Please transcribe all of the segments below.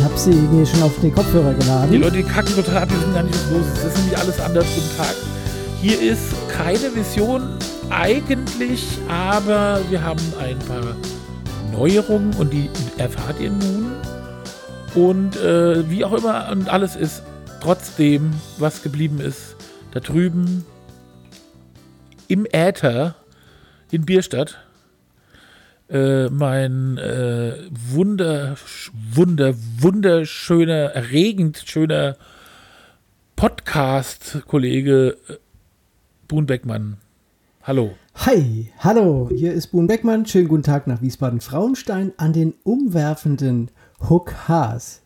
Ich habe sie mir schon auf den Kopfhörer geladen. Die Leute, die kacken total ab, die wissen gar nicht, was los ist. Das ist nämlich alles anders. Guten Tag. Hier ist keine Vision eigentlich, aber wir haben ein paar Neuerungen und die erfahrt ihr nun. Und äh, wie auch immer, und alles ist trotzdem, was geblieben ist, da drüben im Äther in Bierstadt. Äh, mein äh, wunder, wunder, wunderschöner, erregend schöner Podcast-Kollege äh, Boon Beckmann. Hallo. Hi, hallo, hier ist Boon Beckmann. Schönen guten Tag nach Wiesbaden-Frauenstein an den umwerfenden Hook Haas.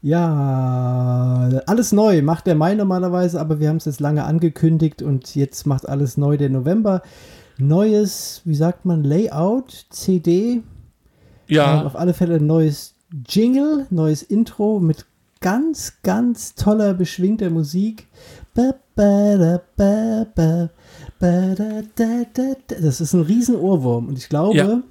Ja, alles neu, macht der Mai normalerweise, aber wir haben es jetzt lange angekündigt und jetzt macht alles neu der November. Neues, wie sagt man, Layout, CD. Ja. Ähm, auf alle Fälle ein neues Jingle, neues Intro mit ganz, ganz toller, beschwingter Musik. Das ist ein riesen Ohrwurm und ich glaube, Ja.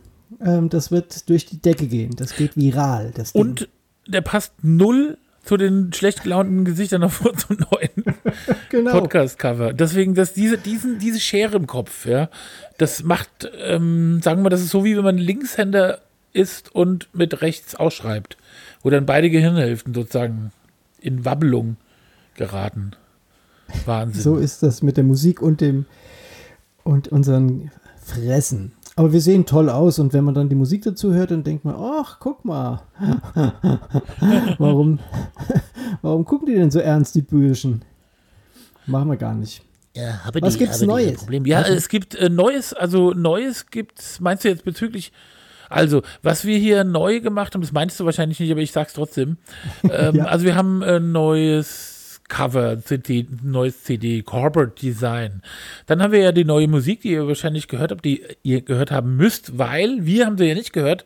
ähm, das wird durch die Decke gehen. Das geht viral. Das Ding. Und der passt null zu den schlecht gelaunten Gesichtern auf unserem neuen genau. Podcast-Cover. Deswegen, dass diese, diesen, diese Schere im Kopf, ja, das macht, ähm, sagen wir, das ist so wie wenn man Linkshänder ist und mit rechts ausschreibt, wo dann beide Gehirnhälften sozusagen in Wabbelung geraten. Wahnsinn. So ist das mit der Musik und dem und unseren Fressen. Aber wir sehen toll aus und wenn man dann die Musik dazu hört, dann denkt man, ach, guck mal. warum, warum gucken die denn so ernst, die Bürschen? Machen wir gar nicht. Ja, habe Was gibt's habe Neues? Problem. Ja, es gibt äh, Neues, also Neues gibt's, meinst du jetzt bezüglich, also, was wir hier neu gemacht haben, das meinst du wahrscheinlich nicht, aber ich sag's trotzdem. Ähm, Ja. Also wir haben ein neues Cover, CD, neues CD, Corporate Design. Dann haben wir ja die neue Musik, die ihr wahrscheinlich gehört habt, die ihr gehört haben müsst, weil wir haben sie ja nicht gehört.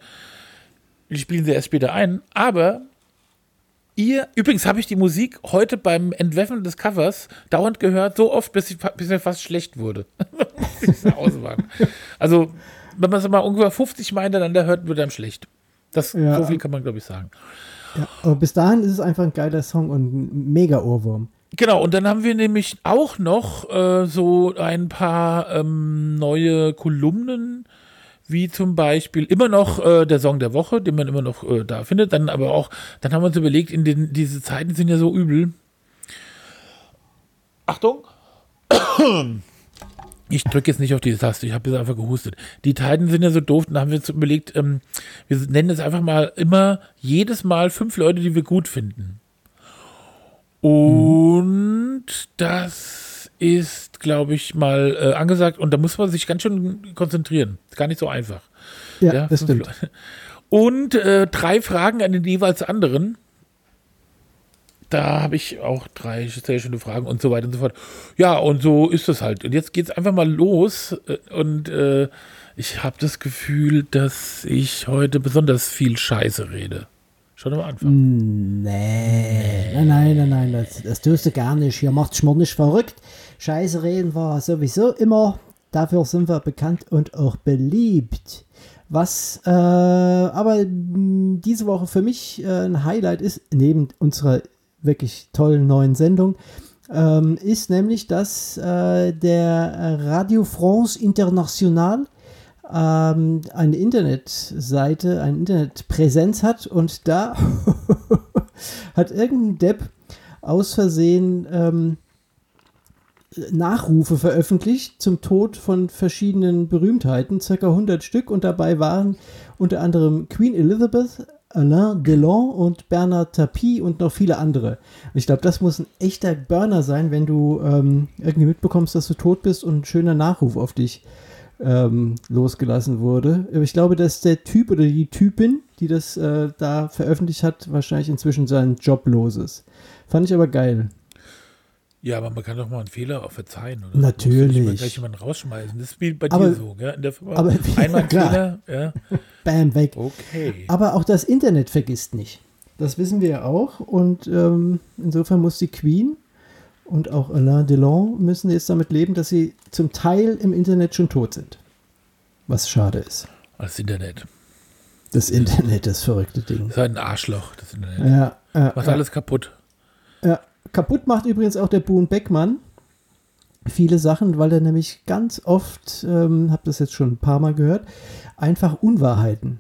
Wir spielen sie erst später ein, aber Ihr, übrigens habe ich die Musik heute beim Entwerfen des Covers dauernd gehört, so oft, bis, ich, bis mir fast schlecht wurde. Also, wenn man es mal ungefähr 50 Mal hintereinander hört, wird einem schlecht. Das, Ja. so viel kann man, glaube ich, sagen. Ja, aber bis dahin ist es einfach ein geiler Song und ein mega Ohrwurm. Genau, und dann haben wir nämlich auch noch äh, so ein paar ähm, neue Kolumnen, wie zum Beispiel immer noch äh, der Song der Woche, den man immer noch äh, da findet. Dann aber auch, dann haben wir uns überlegt, in den, diese Zeiten sind ja so übel. Achtung! Ich drücke jetzt nicht auf diese Taste, ich habe jetzt einfach gehustet. Die Zeiten sind ja so doof, dann haben wir uns überlegt, ähm, wir nennen es einfach mal immer jedes Mal fünf Leute, die wir gut finden. Und das ist, glaube ich, mal äh, angesagt und da muss man sich ganz schön konzentrieren. Ist gar nicht so einfach. Ja, das fünf stimmt. Leute. Und äh, drei Fragen an den jeweils anderen. Da habe ich auch drei sehr schöne Fragen und so weiter und so fort. Ja, und so ist das halt. Und jetzt geht's einfach mal los. äh, Und äh, ich habe das Gefühl, dass ich heute besonders viel Scheiße rede. Schon am Anfang. Nee, nein, nein, nein, nein, das, das tust du gar nicht. Hier macht's mir nicht verrückt. Scheiße reden war sowieso immer. Dafür sind wir bekannt und auch beliebt. Was äh, aber mh, diese Woche für mich äh, ein Highlight ist, neben unserer wirklich tollen neuen Sendung, ähm, ist nämlich, dass äh, der Radio France International ähm, eine Internetseite, eine Internetpräsenz hat und da hat irgendein Depp aus Versehen ähm, Nachrufe veröffentlicht zum Tod von verschiedenen Berühmtheiten, circa 100 Stück und dabei waren unter anderem Queen Elizabeth, Alain Delon und Bernard Tapie und noch viele andere. Ich glaube, das muss ein echter Burner sein, wenn du ähm, irgendwie mitbekommst, dass du tot bist und ein schöner Nachruf auf dich ähm, losgelassen wurde. Aber Ich glaube, dass der Typ oder die Typin, die das äh, da veröffentlicht hat, wahrscheinlich inzwischen seinen Job los ist. Fand ich aber geil. Ja, aber man kann doch mal einen Fehler auch verzeihen. Oder? Natürlich. Mal gleich jemanden rausschmeißen. Das ist wie bei Aber- dir so, gell? In der Firma. aber- Einmal ein klar. Fehler, ja. Bam, weg. Okay. Aber auch das Internet vergisst nicht. Das wissen wir ja auch. Und ähm, insofern muss die Queen und auch Alain Delon müssen jetzt damit leben, dass sie zum Teil im Internet schon tot sind. Was schade ist. Das Internet. Das Internet, das verrückte Ding. Das ist halt ein Arschloch, das Internet. Ja, ja, Macht alles kaputt. Ja, kaputt macht übrigens auch der Boone Beckmann viele Sachen, weil er nämlich ganz oft, ähm, habe das jetzt schon ein paar Mal gehört, einfach Unwahrheiten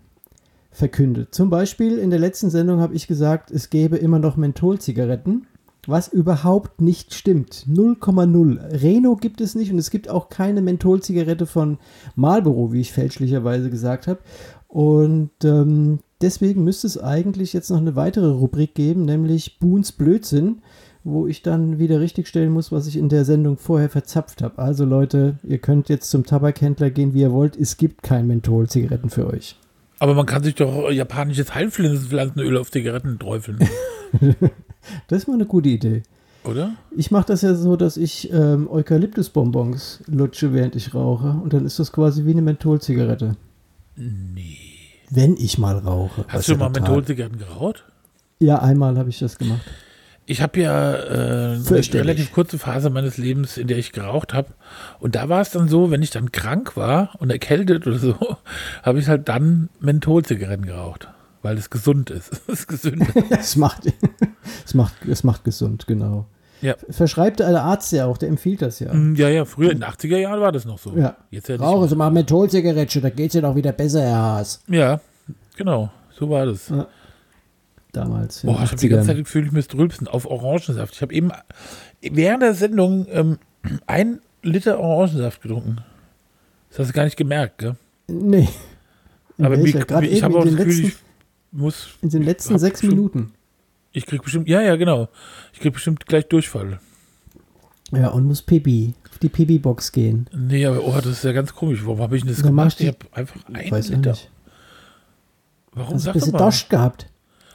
verkündet. Zum Beispiel in der letzten Sendung habe ich gesagt, es gäbe immer noch Mentholzigaretten, was überhaupt nicht stimmt. 0,0. Reno gibt es nicht und es gibt auch keine Mentholzigarette von Marlboro, wie ich fälschlicherweise gesagt habe. Und ähm, deswegen müsste es eigentlich jetzt noch eine weitere Rubrik geben, nämlich Boons Blödsinn, wo ich dann wieder richtigstellen muss, was ich in der Sendung vorher verzapft habe. Also Leute, ihr könnt jetzt zum Tabakhändler gehen, wie ihr wollt. Es gibt kein Mentholzigaretten für euch. Aber man kann sich doch japanisches Heilpflanzenöl auf Zigaretten träufeln, Das ist mal eine gute Idee. oder? Ich mache das ja so, dass ich ähm, Eukalyptusbonbons lutsche, während ich rauche. Und dann ist das quasi wie eine Mentholzigarette. Nee. Wenn ich mal rauche. Hast du ja mal Mentholzigaretten geraucht? Ja, einmal habe ich das gemacht. Ich habe ja äh, eine relativ kurze Phase meines Lebens, in der ich geraucht habe. Und da war es dann so, wenn ich dann krank war und erkältet oder so, habe ich halt dann Mentholzigaretten geraucht. Weil es gesund ist. Es ist gesünder. Es macht, es macht, es macht gesund, genau. Ja. Verschreibt der Arzt ja auch, der empfiehlt das ja. Mm, ja, ja, früher in den 80er Jahren war das noch so. Ja. Jetzt ja. Rauchen Sie mal Mentholzigarette, da geht's ja doch wieder besser, Herr Haas. Ja, genau. So war das. Ja. Damals. Boah, ich habe die ganze 80ern. Zeit das Gefühl, ich müsste rülpsen auf Orangensaft. Ich habe eben während der Sendung ähm, ein Liter Orangensaft getrunken. Das hast du gar nicht gemerkt, gell? Nee. In Aber mir, Gerade ich habe auch das den Gefühl, letzten, ich muss, in den letzten sechs Minuten. ich krieg bestimmt, ja, ja, genau. Ich krieg bestimmt gleich Durchfall. Ja, und muss Pipi, auf die Pipi-Box gehen. Nee, aber oh, das ist ja ganz komisch. Warum habe ich denn das Dann gemacht? ich Ich habe einfach Ich ein weiß auch Liter. Warum Hast du sag ein doch bisschen mal? Dorscht gehabt?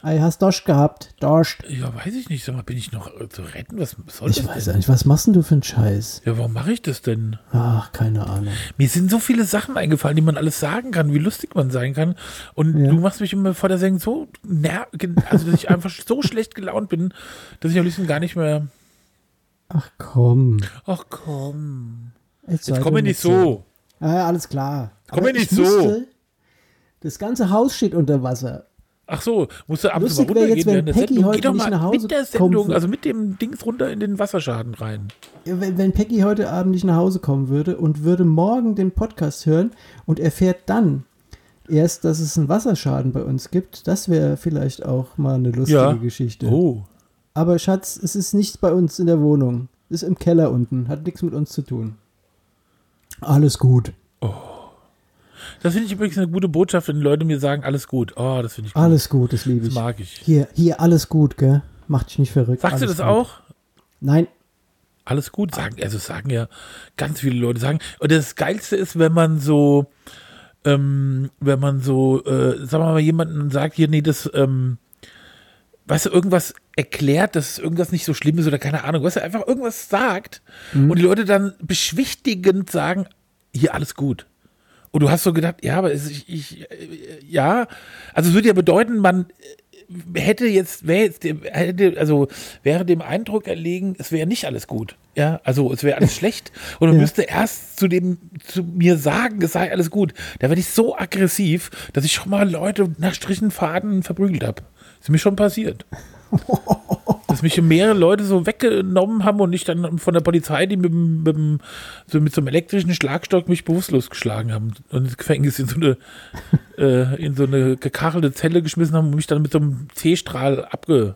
Ei, hast Dorscht gehabt? Dorscht. Ja, weiß ich nicht. Sag mal, bin ich noch äh, zu retten? Was soll Ich das weiß denn? nicht, was machst denn du für einen Scheiß? Ja, warum mache ich das denn? Ach, keine Ahnung. Mir sind so viele Sachen eingefallen, die man alles sagen kann, wie lustig man sein kann. Und Ja. du machst mich immer vor der Sendung so ner also dass ich einfach so schlecht gelaunt bin, dass ich am liebsten gar nicht mehr. Ach komm. Ach komm. Jetzt, Jetzt komm mir nicht so. Ah, alles klar. Komm mir nicht ich so. musste- Das ganze Haus steht unter Wasser. Ach so, musst du abends Lustig mal runtergehen jetzt, wenn während der Peggy Sendung. heute Geh doch nicht mal nach Hause mit der Sendung, würde. also mit dem Dings runter in den Wasserschaden rein. Wenn, wenn Peggy heute Abend nicht nach Hause kommen würde und würde morgen den Podcast hören und erfährt dann erst, dass es einen Wasserschaden bei uns gibt, das wäre vielleicht auch mal eine lustige Ja. Geschichte. Oh. Aber Schatz, es ist nicht bei uns in der Wohnung. Es ist im Keller unten. Hat nichts mit uns zu tun. Alles gut. Das finde ich übrigens eine gute Botschaft, wenn Leute mir sagen, alles gut. Oh, das finde ich gut. Alles gut, das liebe Das ich. mag ich. Hier, hier, alles gut, gell? Macht dich nicht verrückt. Sagst du alles das gut. auch? Nein. Alles gut sagen. Also sagen ja ganz viele Leute sagen. Und das Geilste ist, wenn man so, ähm, wenn man so, äh, sagen wir mal, jemanden sagt, hier, nee, das, ähm, weißt du, irgendwas erklärt, dass irgendwas nicht so schlimm ist oder keine Ahnung, weißt du, einfach irgendwas sagt und die Leute dann beschwichtigend sagen, hier alles gut. Und du hast so gedacht, ja, aber es, ich, ich, ja, also es würde ja bedeuten, man äh, hätte jetzt, wäre jetzt, dem- hätte, also wäre dem Eindruck erlegen, es wäre nicht alles gut. Ja, also es wäre alles schlecht und man Ja. müsste erst zu dem, zu mir sagen, es sei alles gut. Da werde ich so aggressiv, dass ich schon mal Leute nach Strichenfaden verprügelt habe. Ist mir schon passiert. Dass mich mehrere Leute so weggenommen haben und ich dann von der Polizei, die mit, mit, so, mit so einem elektrischen Schlagstock mich bewusstlos geschlagen haben und ins Gefängnis in so eine, äh, in so eine gekachelte Zelle geschmissen haben und mich dann mit so einem C-Strahl abge.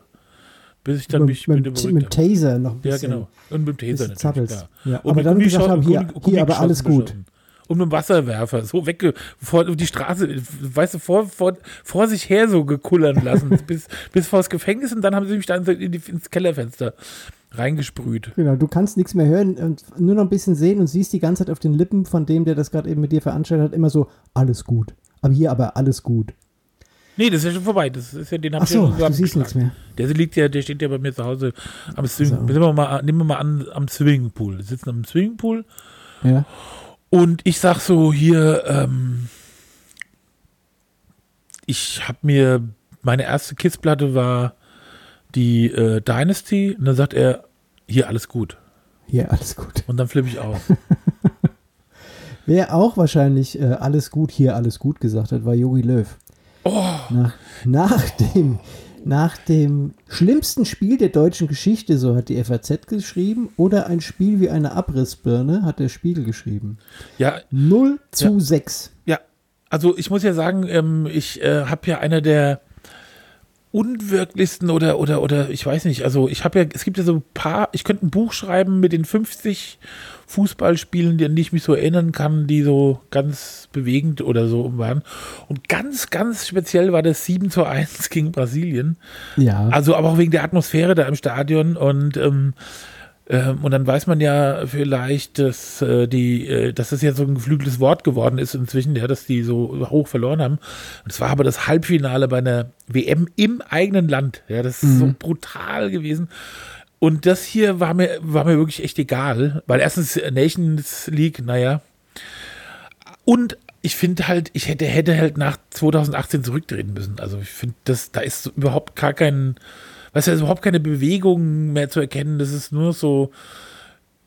bis ich dann mit, mich mit, mit dem mit Taser noch ein Ja, bisschen. genau. Und mit dem Taser natürlich. Ja, Und aber dann gesagt haben, hier- hier aber alles gut. beschossen. Mit dem Wasserwerfer, so wegge, vor die Straße, weißt du, vor, vor, vor sich her so gekullern lassen, bis, bis vor das Gefängnis und dann haben sie mich dann so in die, ins Kellerfenster reingesprüht. Genau, du kannst nichts mehr hören und nur noch ein bisschen sehen und siehst die ganze Zeit auf den Lippen von dem, der das gerade eben mit dir veranstaltet hat, immer so, alles gut. Aber hier aber alles gut. Nee, das ist ja schon vorbei. Das ist ja, den hab Ach ich ja so, du siehst nichts mehr. Der liegt ja, der steht ja bei mir zu Hause am Swing, So. nehmen wir mal, nehmen wir mal an, am Swimmingpool. Wir sitzen am Swimmingpool Ja. Und ich sag so hier, ähm, ich habe mir, meine erste Kissplatte war die äh, Dynasty und dann sagt er, hier alles gut. Hier, alles gut. Und dann flippe ich aus. Wer auch wahrscheinlich äh, alles gut, hier alles gut gesagt hat, war Yogi Löw. Oh, Nach, nach, dem, nach dem schlimmsten Spiel der deutschen Geschichte, so hat die FAZ geschrieben, oder ein Spiel wie eine Abrissbirne, hat der Spiegel geschrieben. ja, 0 zu 6. Ja, also ich muss ja sagen, ähm, ich äh, habe ja einer der unwirklichsten oder oder oder ich weiß nicht, also ich habe ja, es gibt ja so ein paar, ich könnte ein Buch schreiben mit den 50 Fußballspielen, an die ich mich so erinnern kann, die so ganz bewegend oder so waren. Und ganz, ganz speziell war das 7 zu 1 gegen Brasilien. Ja. Also aber auch wegen der Atmosphäre da im Stadion und ähm, ähm, und dann weiß man ja vielleicht, dass äh, die, äh, dass das jetzt so ein geflügeltes Wort geworden ist inzwischen, ja, dass die so hoch verloren haben. Und es war aber das Halbfinale bei einer WM im eigenen Land. Ja, das ist so brutal gewesen. Und das hier war mir, war mir wirklich echt egal, weil erstens äh, Nations League, naja. Und ich finde halt, ich hätte, hätte halt nach 2018 zurücktreten müssen. Also ich finde, da ist überhaupt gar kein, weißt du, überhaupt keine Bewegung mehr zu erkennen. Das ist nur so.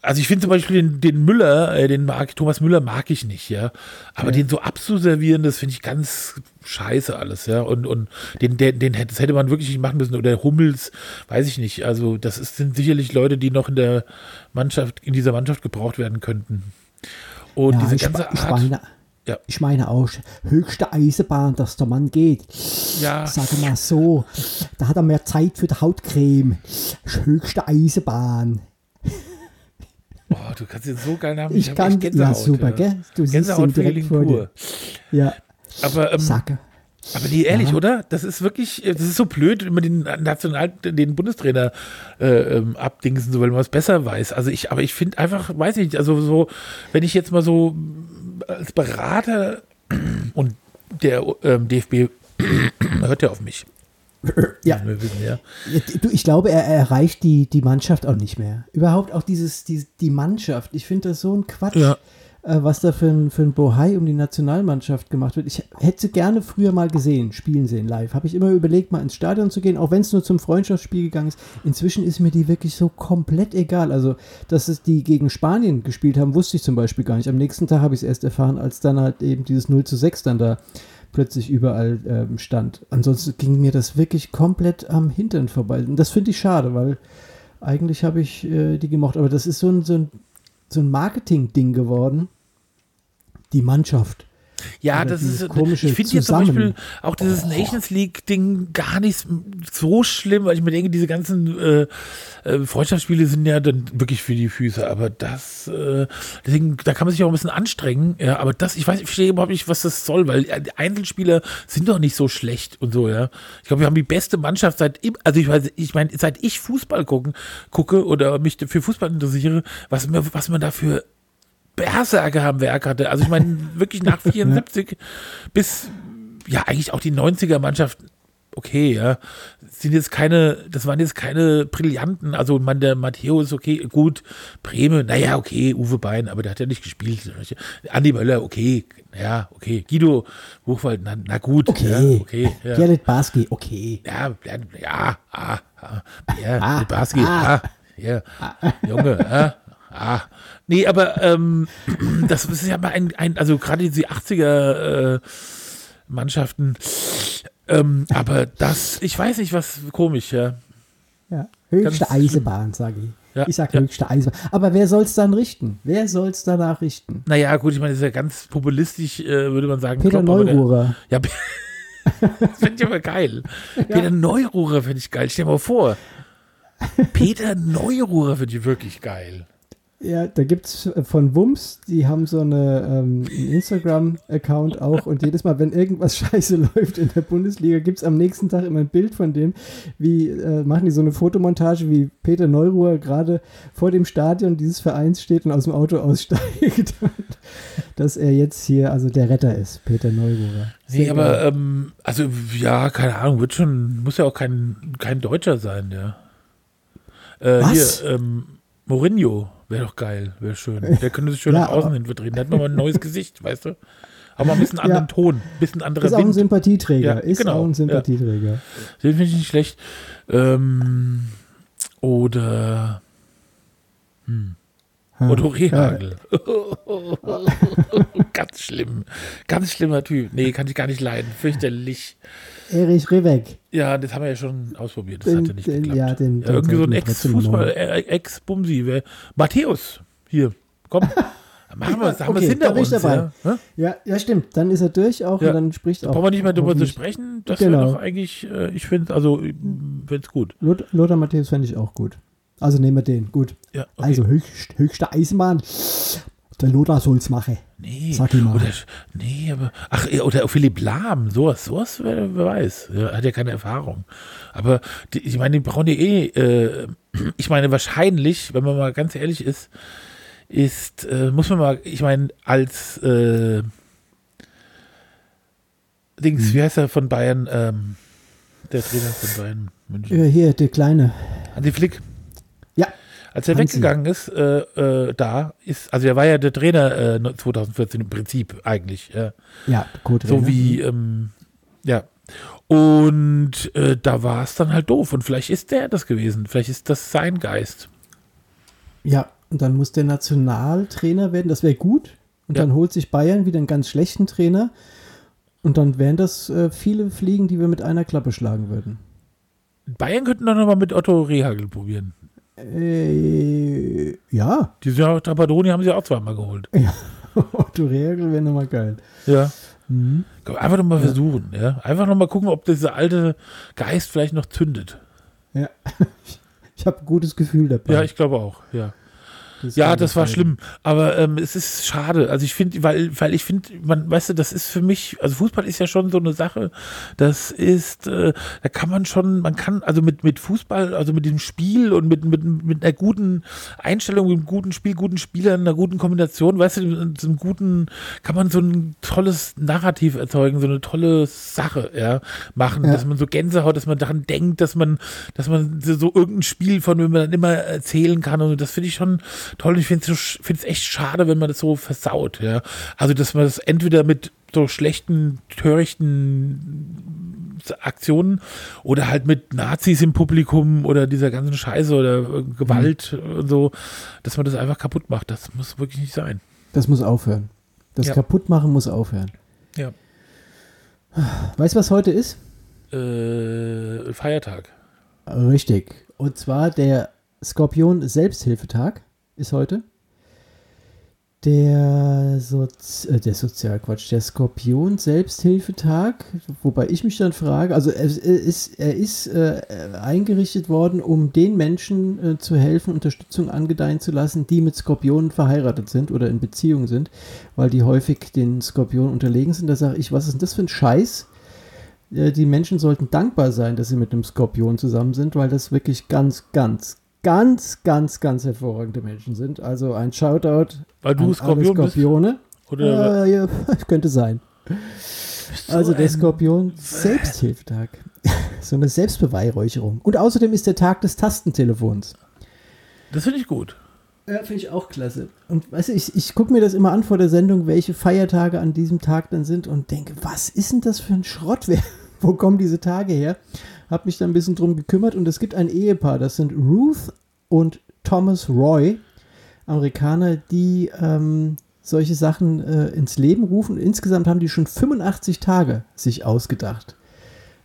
Also ich finde zum Beispiel den, den Müller, äh, den mag Thomas Müller mag ich nicht, ja. Aber den so abzuservieren, das finde ich ganz scheiße alles, ja. Und, und den, den, den hätte, das hätte man wirklich nicht machen müssen. Oder Hummels, weiß ich nicht. Also das ist, sind sicherlich Leute, die noch in der Mannschaft, in dieser Mannschaft gebraucht werden könnten. Und ja, diese ich, ganze ich, Art. meine, Ja. ich meine auch, höchste Eisenbahn, dass der Mann geht. Ja. Ich sage mal so, da hat er mehr Zeit für die Hautcreme. Höchste Eisenbahn. Oh, du kannst jetzt so geil haben. Ich hab kann, Gänsehaut, ja super, gell? Du Gänsehaut-Feeling direkt vor pur. dir. Ja, Aber, ähm, sage. aber nee, ehrlich, Ja. oder? Das ist wirklich, äh, das ist so blöd, wenn man den National, den Bundestrainer äh, ähm, abdingsen, so, weil man was besser weiß. Also ich, aber ich finde einfach, weiß ich nicht, also so, wenn ich jetzt mal so als Berater und der ähm, DFB hört ja auf mich. Ja. Ja. Du, ich glaube, er, er erreicht die, die Mannschaft auch nicht mehr. Überhaupt auch dieses, die, die Mannschaft. Ich finde das so ein Quatsch, Ja. äh, was da für ein, für ein Bohai um die Nationalmannschaft gemacht wird. Ich hätte gerne früher mal gesehen, spielen sehen live. Habe ich immer überlegt, mal ins Stadion zu gehen, auch wenn es nur zum Freundschaftsspiel gegangen ist. Inzwischen ist mir die wirklich so komplett egal. Also, dass es die gegen Spanien gespielt haben, wusste ich zum Beispiel gar nicht. Am nächsten Tag habe ich es erst erfahren, als dann halt eben dieses 0 zu 6 dann da plötzlich überall ähm, stand. Ansonsten ging mir das wirklich komplett am Hintern vorbei. Und das finde ich schade, weil eigentlich habe ich äh, die gemocht. Aber das ist so ein, so ein, so ein Marketing-Ding geworden. Die Mannschaft. Ja, das ist, komische ich finde jetzt zum. Beispiel auch dieses Nations League-Ding gar nicht so schlimm, weil ich mir denke, diese ganzen äh, äh, Freundschaftsspiele sind ja dann wirklich für die Füße, aber das, äh, deswegen, da kann man sich auch ein bisschen anstrengen, ja, aber das, ich weiß, ich verstehe überhaupt nicht, was das soll, weil äh, die Einzelspieler sind doch nicht so schlecht und so, ja. Ich glaube, wir haben die beste Mannschaft seit, also ich weiß, ich meine, seit ich Fußball gucken, gucke oder mich für Fußball interessiere, was, mir, was man da für Berserker am Werk hatte. Also ich meine, wirklich nach 74 bis, ja, eigentlich auch die 90er-Mannschaft, okay, ja, sind jetzt keine, das waren jetzt keine Brillanten. Also man, der Matteo ist okay, gut, Breme, naja, okay, Uwe Bein, aber der hat ja nicht gespielt. Andi Möller, okay, ja, okay. Guido Buchwald, na, na gut, Okay. ja, okay, ja. Gerrit Barski, okay. Ja, ja, ja, ah, ah, ja, Ah, Libarski, ah. ah, ja, Junge, ah, ah. Nee, aber ähm, das ist ja mal ein, ein also gerade diese 80er äh, Mannschaften, ähm, aber das, ich weiß nicht, was komisch, ja. Ja. Höchste Ganz Eisenbahn, sage ich. Ja, ich sage ja. höchste Eisenbahn. Aber wer soll es dann richten? Wer soll es danach richten? Naja, gut, ich meine, das ist ja ganz populistisch, äh, würde man sagen. Peter Klopp, der- Neururer. Ja, das finde ich aber geil. Peter Neururer finde ich geil. Stell dir mal vor. Peter Neururer finde ich wirklich geil. Ja, da gibt es von Wums, die haben so eine, ähm, einen Instagram-Account auch und jedes Mal, wenn irgendwas scheiße läuft in der Bundesliga, gibt es am nächsten Tag immer ein Bild von dem, wie äh, machen die so eine Fotomontage, wie Peter Neuruhr gerade vor dem Stadion dieses Vereins steht und aus dem Auto aussteigt. Und dass er jetzt hier, also der Retter ist, Peter Neururer. Nee, aber ähm, also ja, keine Ahnung, wird schon, muss ja auch kein, kein Deutscher sein, ja. Äh, Was? Hier, ähm, Mourinho wäre doch geil, wäre schön. Der könnte sich schön Ja, nach außen hin vertreten. Da hätten wir mal ein neues Gesicht, weißt du? Aber ein bisschen anderen Ja. Ton, ein bisschen anderer ist auch ein. Sympathieträger. Ja, ist genau, auch ein. Sympathieträger. Den finde ich nicht schlecht. Ähm, oder Otto Rehagel. ganz schlimm. Ganz schlimmer Typ. Nee, kann ich gar nicht leiden. Fürchterlich. Erich Rivek. Ja, das haben wir ja schon ausprobiert. Das Den- hatte nicht den- geklappt. ja, den- ja, irgendwie so ein wir Ex-Fußball, äh, Ex-Bumsi. Matthäus. Hier, komm. Machen wir es, haben wir Okay, es hinter da uns. dabei. Ja? Hä? Ja, ja, stimmt. Dann ist er durch auch Ja. und dann spricht auch. Brauchen wir nicht mehr drüber zu sprechen. Das Genau. wäre doch eigentlich, äh, ich finde also, finde es gut. Lothar, Lothar Matthäus fände ich auch gut. Also nehmen wir den. Gut. Ja, okay. Also höchst, höchste Eisenbahn. Der Lothar soll's machen. Nee, Sag ich mal. Oder, nee, aber, ach, oder Philipp Lahm, sowas, sowas, wer, wer weiß. Er hat ja keine Erfahrung. Aber, die, ich meine, die brauchen ja eh, äh, ich meine, wahrscheinlich, wenn man mal ganz ehrlich ist, ist, äh, muss man mal, ich meine, als, äh, Dings, Hm. wie heißt er von Bayern, ähm, der Trainer von Bayern München? Ja, hier, der Kleine. Hansi Flick. Als er Hansi. weggegangen ist, äh, äh, da ist, also er war ja der Trainer äh, 2014 im Prinzip eigentlich, ja. Ja, gut. So wie, ähm, ja. Und äh, da war es dann halt doof. Und vielleicht ist der das gewesen. Vielleicht ist das sein Geist. Ja, und dann muss der Nationaltrainer werden. Das wäre gut. Und Ja. dann holt sich Bayern wieder einen ganz schlechten Trainer. Und dann wären das äh, viele Fliegen, die wir mit einer Klappe schlagen würden. Bayern könnten doch nochmal mit Otto Rehagel probieren. Äh, ja. Die sind ja, Tapadoni haben sie auch zweimal geholt. Otto Rehagel wäre nochmal geil. Ja. Mhm. Einfach nochmal versuchen, ja. Einfach nochmal gucken, ob dieser alte Geist vielleicht noch zündet. Ja. Ich habe ein gutes Gefühl dabei. Ja, ich glaube auch, ja. Das Ja, das war sein. schlimm. Aber ähm, es ist schade. Also ich finde, weil, weil ich finde, man, weißt du, das ist für mich, also Fußball ist ja schon so eine Sache, das ist, äh, da kann man schon, man kann, also mit, mit Fußball, also mit dem Spiel und mit, mit, mit einer guten Einstellung, mit einem guten Spiel, guten Spielern, einer guten Kombination, weißt du, mit so einem guten, kann man so ein tolles Narrativ erzeugen, so eine tolle Sache, ja, machen, Ja. dass man so Gänsehaut, dass man daran denkt, dass man, dass man so, so irgendein Spiel von dem man dann immer erzählen kann und das finde ich schon toll. Ich finde es so, echt schade, wenn man das so versaut, ja. Also, dass man das entweder mit so schlechten, törichten Aktionen oder halt mit Nazis im Publikum oder dieser ganzen Scheiße oder äh, Gewalt und so, dass man das einfach kaputt macht. Das muss wirklich nicht sein. Das muss aufhören. Das Ja. Kaputtmachen muss aufhören. Ja. Weißt du, was heute ist? Äh, Feiertag. Richtig. Und zwar der Skorpion Selbsthilfetag ist heute. Der, Sozi äh, der Sozialquatsch, der Skorpion Selbsthilfetag, wobei ich mich dann frage, also er, er ist, er ist äh, eingerichtet worden, um den Menschen äh, zu helfen, Unterstützung angedeihen zu lassen, die mit Skorpionen verheiratet sind oder in Beziehung sind, weil die häufig den Skorpionen unterlegen sind. Da sage ich, was ist denn das für ein Scheiß? äh, die Menschen sollten dankbar sein, dass sie mit einem Skorpion zusammen sind, weil das wirklich ganz, ganz, ganz, ganz, ganz hervorragende Menschen sind. Also ein Shoutout Weil du an alle Skorpion bist? Skorpione. Oder Äh, ja, könnte sein. so Also der Skorpion Selbsthilfetag. so eine Selbstbeweihräucherung. Und außerdem ist der Tag des Tastentelefons. Das finde ich gut. Ja, finde ich auch klasse. Und weißt du, ich, ich gucke mir das immer an vor der Sendung, welche Feiertage an diesem Tag dann sind und denke, was ist denn das für ein Schrott? Wo kommen diese Tage her? Hab mich da ein bisschen drum gekümmert und es gibt ein Ehepaar, das sind Ruth und Thomas Roy, Amerikaner, die ähm, solche Sachen äh, ins Leben rufen. Insgesamt haben die schon 85 Tage sich ausgedacht.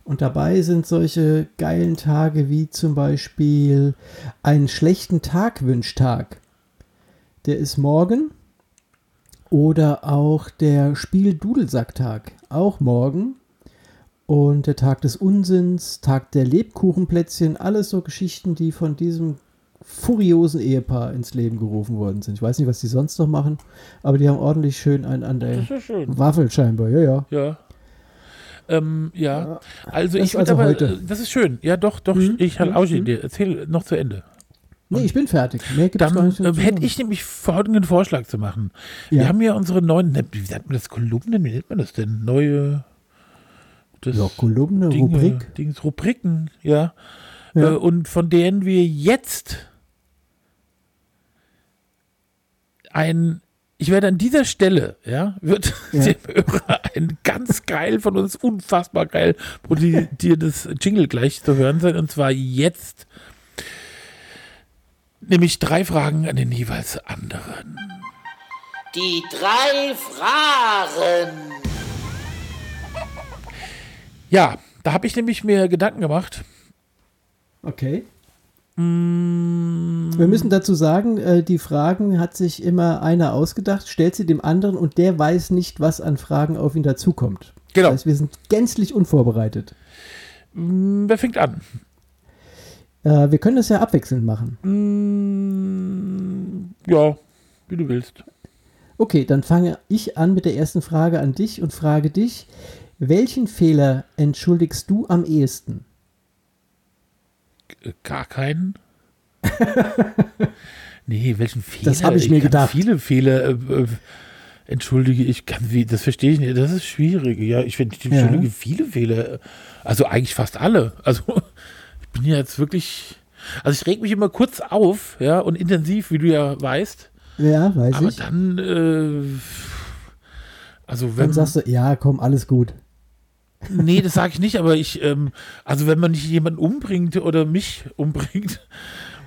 Und dabei sind solche geilen Tage wie zum Beispiel einen schlechten Tagwünschtag. Der ist morgen. Oder auch der Spiel-Dudelsacktag. Auch morgen. Und der Tag des Unsinns, Tag der Lebkuchenplätzchen, alles so Geschichten, die von diesem furiosen Ehepaar ins Leben gerufen worden sind. Ich weiß nicht, was die sonst noch machen, aber die haben ordentlich schön einen an der. Waffel scheinbar. Ja, ja. Ja. Ähm, ja. Also Das ich ist also aber, heute. äh, das ist schön. Ja, doch, doch, Mhm. ich halt Mhm. auch dir. Erzähl noch zu Ende. Nee, ich bin fertig. Mehr gibt's Dann nicht zu hätte ich nämlich folgenden Vorschlag zu machen. Ja. Wir haben ja unsere neuen, ne, wie nennt man das, Kolumnen, wie nennt man das denn? Neue das Ja, Kolumne, Dinge, Rubrik. Dings, Rubriken, ja. Ja. Äh, und von denen wir jetzt ein, ich werde an dieser Stelle, ja, wird Ja. dem Hörer ein ganz geil von uns, unfassbar geil, produziertes Jingle gleich zu hören sein. Und zwar jetzt Nämlich drei Fragen an den jeweils anderen. Die drei Fragen. Ja, da habe ich nämlich mir Gedanken gemacht. Okay. Wir müssen dazu sagen, äh, die Fragen hat sich immer einer ausgedacht, stellt sie dem anderen und der weiß nicht, was an Fragen auf ihn dazukommt. Genau. Das heißt, wir sind gänzlich unvorbereitet. Hm, Wer fängt an? Äh, wir können das ja abwechselnd machen. Hm, Ja, wie du willst. Okay, dann fange ich an mit der ersten Frage an dich und frage dich, welchen Fehler entschuldigst du am ehesten? Äh, Gar keinen? nee, welchen Fehler? Das hab ich mir kann gedacht. Viele Fehler. Äh, äh, entschuldige, ich kann wie, das verstehe ich nicht. Das ist schwierig. Ja, ich ich entschuldige viele Fehler. Also eigentlich fast alle. Also ich bin ja jetzt wirklich. Also ich reg mich immer kurz auf, ja, und intensiv, wie du ja weißt. Ja, weiß Aber ich. dann, äh, also wenn Dann sagst du, ja, komm, alles gut. Nee, das sage ich nicht, aber ich, ähm, also wenn man nicht jemanden umbringt oder mich umbringt,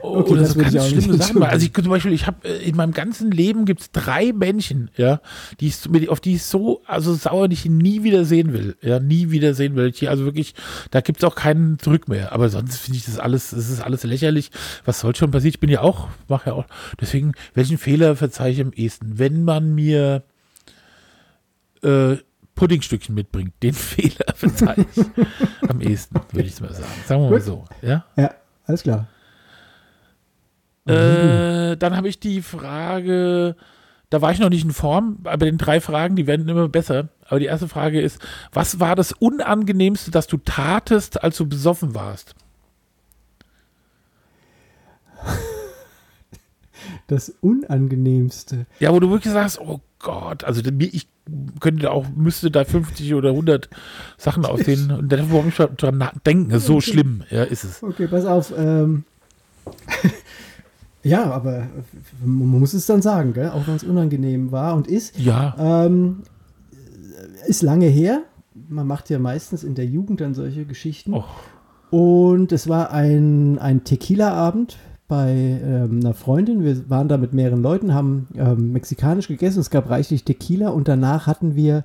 Okay, oder das so ganz nicht schlimme Sachen. entschuldigen. Also ich zum Beispiel, ich habe in meinem ganzen Leben gibt es drei Menschen, ja, die ich, auf die ich so, also sauer, die ich nie wieder sehen will, ja, nie wieder sehen will. Also wirklich, da gibt es auch keinen Zurück mehr. Aber sonst finde ich das alles, das ist alles lächerlich. Was soll schon passieren? Ich bin ja auch, mache ja auch. Deswegen, welchen Fehler verzeihe ich am ehesten? Wenn man mir äh, Puddingstückchen mitbringt, den Fehler ich am ehesten, würde ich es mal sagen. Sagen wir mal so, ja. Ja, alles klar. Äh, dann habe ich die Frage, da war ich noch nicht in Form, aber den drei Fragen, die werden immer besser. Aber die erste Frage ist, was war das Unangenehmste, das du tatest, als du besoffen warst? Das Unangenehmste. Ja, wo du wirklich sagst, oh Gott, also ich könnte da auch, müsste da 50 oder 100 Sachen aussehen und dann warum ich dran denken, so schlimm, ja, ist es. Okay, pass auf. Ähm, ja, aber man muss es dann sagen, gell? auch wenn es unangenehm war und ist. Ja, Ähm, ist lange her. Man macht ja meistens in der Jugend dann solche Geschichten. Och. Und es war ein, ein Tequila-Abend bei ähm, einer Freundin. Wir waren da mit mehreren Leuten, haben ähm, mexikanisch gegessen. Es gab reichlich Tequila und danach hatten wir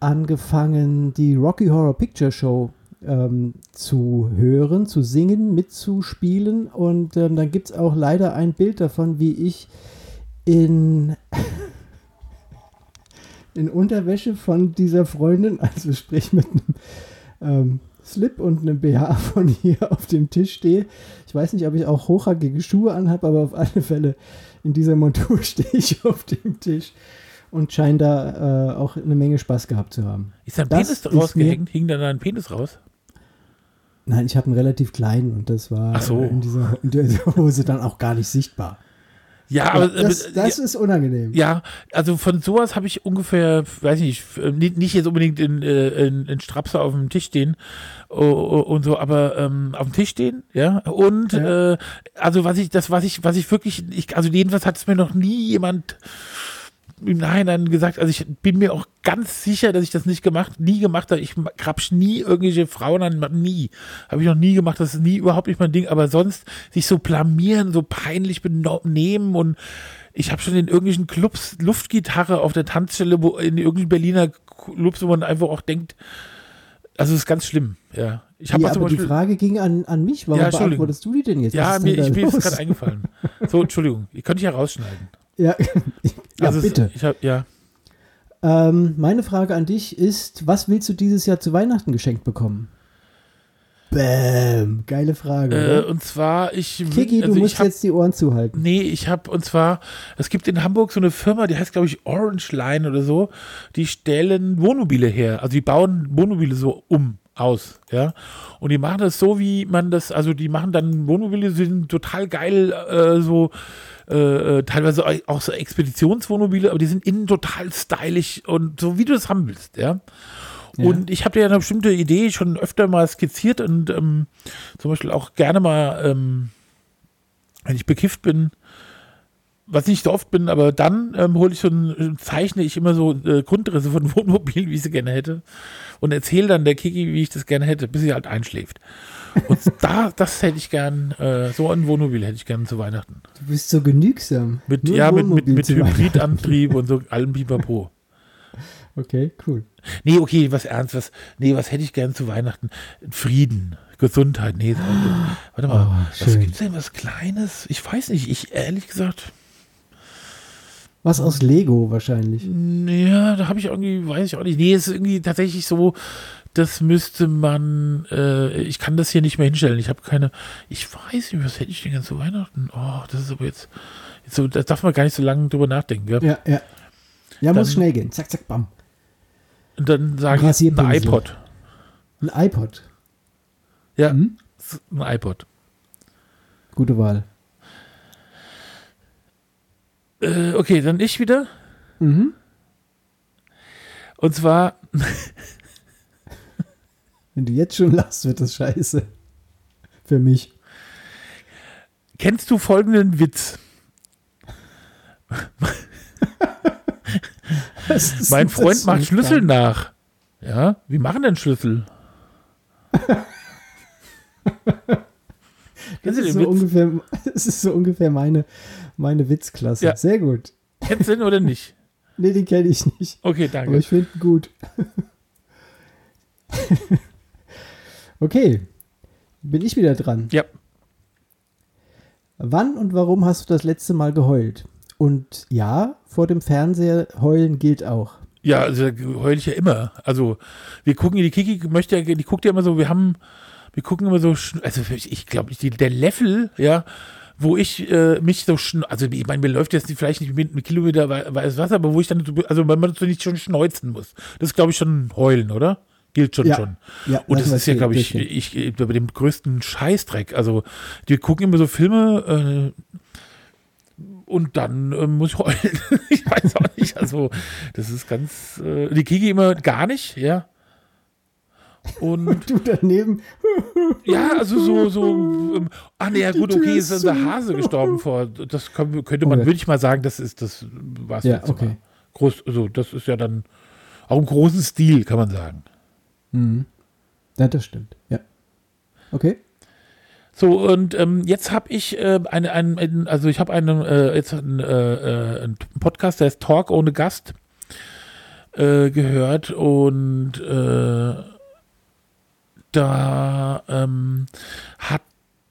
angefangen, die Rocky Horror Picture Show ähm, zu hören, zu singen, mitzuspielen. Und ähm, dann gibt es auch leider ein Bild davon, wie ich in, in Unterwäsche von dieser Freundin, also sprich mit einem ähm, Slip und einem BH von hier auf dem Tisch stehe. Ich weiß nicht, ob ich auch hochhackige Schuhe anhabe, aber auf alle Fälle in dieser Montur stehe ich auf dem Tisch und scheine da äh, auch eine Menge Spaß gehabt zu haben. ist dein das Penis rausgehängt? Hing da dein Penis raus? Nein, ich habe einen relativ kleinen und das war so. in, dieser, in dieser Hose dann auch gar nicht sichtbar. Ja, aber das aber- das ist unangenehm. Ja, also von sowas habe ich ungefähr, weiß ich nicht, äh, nicht, nicht jetzt unbedingt in, äh, in, in Strapse auf dem Tisch stehen und so, aber ähm, auf dem Tisch stehen, ja. Und Ja. Äh, also was ich, das, was ich, was ich wirklich, ich, also jedenfalls hat es mir noch nie jemand im Nachhinein gesagt, also ich bin mir auch ganz sicher, dass ich das nicht gemacht, nie gemacht habe. Ich grapsch nie irgendwelche Frauen an, nie. Habe ich noch nie gemacht, das ist nie überhaupt nicht mein Ding, aber sonst sich so blamieren, so peinlich benehmen und ich habe schon in irgendwelchen Clubs Luftgitarre auf der Tanzstelle, wo in irgendwelchen Berliner Clubs, wo man einfach auch denkt, also es ist ganz schlimm, ja. Ich habe Ja, aber die Frage ging an, an mich. Warum Ja, beantwortest du die denn jetzt? ja, mir, ich, mir ist gerade eingefallen. So, Entschuldigung, ihr könnt ich ja rausschneiden. Ja, ja Also es- bitte. Ich hab, ja. Ähm, meine Frage an dich ist, was willst du dieses Jahr zu Weihnachten geschenkt bekommen? Bäm, geile Frage. Äh, und zwar, ich Kiki, also du ich musst hab, jetzt die Ohren zuhalten. Nee, ich habe, und zwar, es gibt in Hamburg so eine Firma, die heißt, glaube ich, Orange Line oder so, die stellen Wohnmobile her. Also die bauen Wohnmobile so um, aus, ja. Und die machen das so, wie man das, also die machen dann Wohnmobile, die sind total geil, äh, so, äh, äh, teilweise auch so Expeditionswohnmobile, aber die sind innen total stylisch und so, wie du es haben willst, ja. Ja. Und ich habe dir ja eine bestimmte Idee schon öfter mal skizziert und ähm, zum Beispiel auch gerne mal, ähm, wenn ich bekifft bin, was ich so oft bin, aber dann ähm, hole ich so ein, zeichne ich immer so äh, Grundrisse von Wohnmobilen, wie ich sie gerne hätte und erzähle dann der Kiki, wie ich das gerne hätte, bis sie halt einschläft. Und da, das hätte ich gern, äh, so ein Wohnmobil hätte ich gern zu Weihnachten. Du bist so genügsam. Mit, Nur ja, mit, mit, mit. Hybridantrieb und so allem Pipapo. Okay, cool. Nee, okay, was ernst, was, nee, was hätte ich gern zu Weihnachten? Frieden, Gesundheit, nee. Warte mal, Oh, was gibt's denn, was Kleines? Ich weiß nicht, ich, ehrlich gesagt, Was aus Lego wahrscheinlich. ja, da habe ich irgendwie, weiß ich auch nicht, nee, es ist irgendwie tatsächlich so, das müsste man, äh, ich kann das hier nicht mehr hinstellen, ich habe keine, ich weiß nicht, was hätte ich denn zu Weihnachten? Oh, das ist aber jetzt, jetzt so, da darf man gar nicht so lange drüber nachdenken, gell? Ja, ja. Ja, muss Dann- schnell gehen. Zack, zack, bam. Und dann sage ich, ein iPod. Ein iPod. Ja, Mhm. ein iPod. Gute Wahl. Äh, okay, dann ich wieder. Mhm. Und zwar, Wenn du jetzt schon lachst, wird das scheiße. Für mich. kennst du folgenden Witz? Mein Freund macht Schlüssel nach. Ja, wie machen denn Schlüssel? Das ist, so ungefähr, das ist so ungefähr meine, meine Witzklasse. Ja. Sehr gut. Kennst du den oder nicht? Nee, den kenne ich nicht. Okay, Aber danke. ich finde ihn gut. okay. Bin ich wieder dran. Ja, Wann und warum hast du das letzte Mal geheult? Und ja, vor dem Fernseher heulen gilt auch. ja, also da heul ich ja immer. Also, wir gucken, die Kiki möchte ja, die guckt ja immer so, wir haben, wir gucken immer so, also ich, ich glaube, der Level, ja, wo ich äh, mich so, also ich meine, mir läuft jetzt nicht, vielleicht nicht mit einem Kilometer wei- weißes Wasser, aber wo ich dann, so, also wenn man so nicht schon schneuzen muss. Das ist, glaube ich, schon heulen, oder? Gilt schon Ja. schon. Ja, Und das ist ja, glaube ich, ich, ich bei dem größten Scheißdreck. Also, wir gucken immer so Filme äh, und dann äh, muss ich heulen. ich weiß auch nicht. Also, das ist ganz. Äh, die Kiki immer gar nicht, ja. Und Du daneben. ja, also so, so, ähm, ach nee, ja gut, okay, ist ist unser. Hase gestorben vor. Das könnte man, Okay. würde ich mal sagen, das ist das was Ja, okay. Groß, also das ist ja dann auch im großen Stil, kann man sagen. Mhm. Ja, das stimmt. Ja. Okay. So, und ähm, jetzt habe ich äh, eine, ein, ein, also ich habe einen, äh, jetzt einen, äh, äh, einen Podcast, der heißt Talk ohne Gast, äh, gehört und äh, da ähm, hat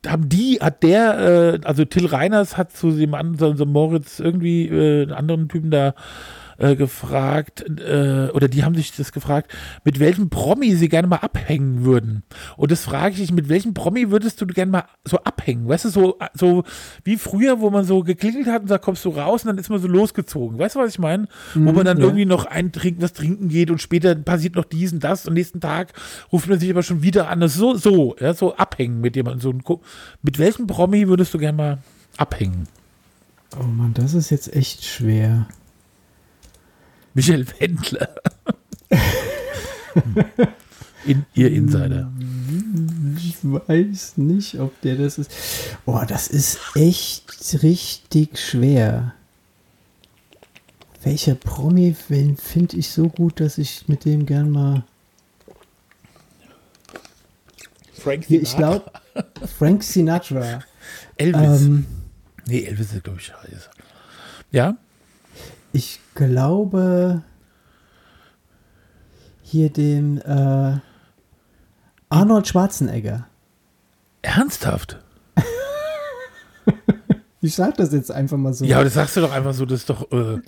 haben die, hat der, äh, also Till Reiners hat zu dem anderen, so Moritz irgendwie, äh, einen anderen Typen da äh, gefragt, äh, oder die haben sich das gefragt, mit welchem Promi sie gerne mal abhängen würden. Und das frage ich dich, mit welchem Promi würdest du gerne mal so abhängen? Weißt du, so, so wie früher, wo man so geklingelt hat und sagt, kommst du raus und dann ist man so losgezogen. Weißt du, was ich meine? wo man dann ja. irgendwie noch ein Trinken, was trinken geht und später passiert noch dies und das und nächsten Tag ruft man sich aber schon wieder an. Das so, so, ja, so abhängen mit jemandem. So mit welchem Promi würdest du gerne mal abhängen? Oh Mann, das ist jetzt echt schwer. Michael Wendler. In, ihr Insider. Ich weiß nicht, ob der das ist. Oh, das ist echt richtig schwer. Welcher Promi finde ich so gut, dass ich mit dem gern mal. Frank Hier, ich glaube, Frank Sinatra. Elvis. Ähm, nee, Elvis ist, glaube ich, scheiße. Ja? ich glaube, hier dem äh, Arnold Schwarzenegger. Ernsthaft? Ich sag das jetzt einfach mal so. Ja, aber das sagst du doch einfach so, das ist doch, äh,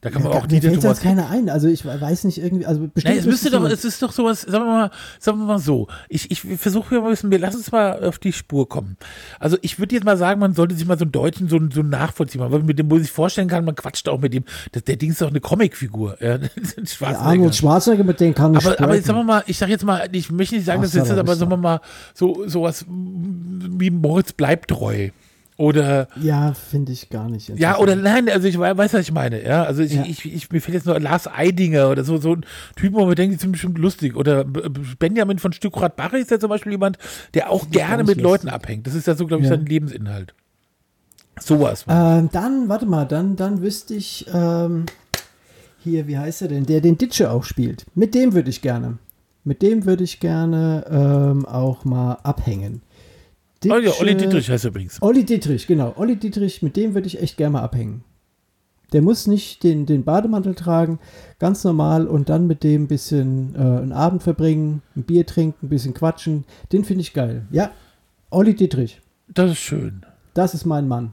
da kann man auch Mir Dieter fällt sonst keiner ein. Also ich weiß nicht irgendwie, also bestimmt. Nein, es müsste doch, es ist doch sowas, sagen wir mal, sagen wir mal so. Ich, ich versuche ja mal ein bisschen, wir lassen uns mal auf die Spur kommen. Also ich würde jetzt mal sagen, man sollte sich mal so einen Deutschen, so so nachvollziehen, weil man mit dem, wo sich vorstellen kann, man quatscht auch mit dem. Das, der Ding ist doch eine Comicfigur. Ja, Ja, Schwarzenegger. Arnold Schwarzenegger, mit dem kann ich aber, aber jetzt sagen wir mal, ich sage jetzt mal, ich möchte nicht sagen, Ach jetzt ist, da aber sagen wir mal, so sowas wie Moritz bleibt treu. Oder Ja, finde ich gar nicht. ja, oder nein, also ich wei- weiß, was ich meine, ja. Also ich, Ja. ich, ich mir fällt jetzt nur Lars Eidinger oder so, so ein Typ, wo man denkt, die sind bestimmt lustig. Oder Benjamin von Stückrad Barre ist ja zum Beispiel jemand, der auch gerne mit Leuten lustig. abhängt. Das ist ja so, glaube ich, Ja. sein Lebensinhalt. Sowas. Ähm, dann, warte mal, dann, dann wüsste ich, ähm, hier, wie heißt er denn, der den Ditsche auch spielt. Mit dem würde ich gerne. Mit dem würde ich gerne ähm, auch mal abhängen. Oh ja, Olli Dietrich heißt er übrigens. Olli Dietrich, genau. Olli Dietrich, mit dem würde ich echt gerne mal abhängen. Der muss nicht den, den Bademantel tragen, ganz normal und dann mit dem ein bisschen äh, einen Abend verbringen, ein Bier trinken, ein bisschen quatschen. Den finde ich geil. Ja, Olli Dietrich, Das ist schön. das ist mein Mann.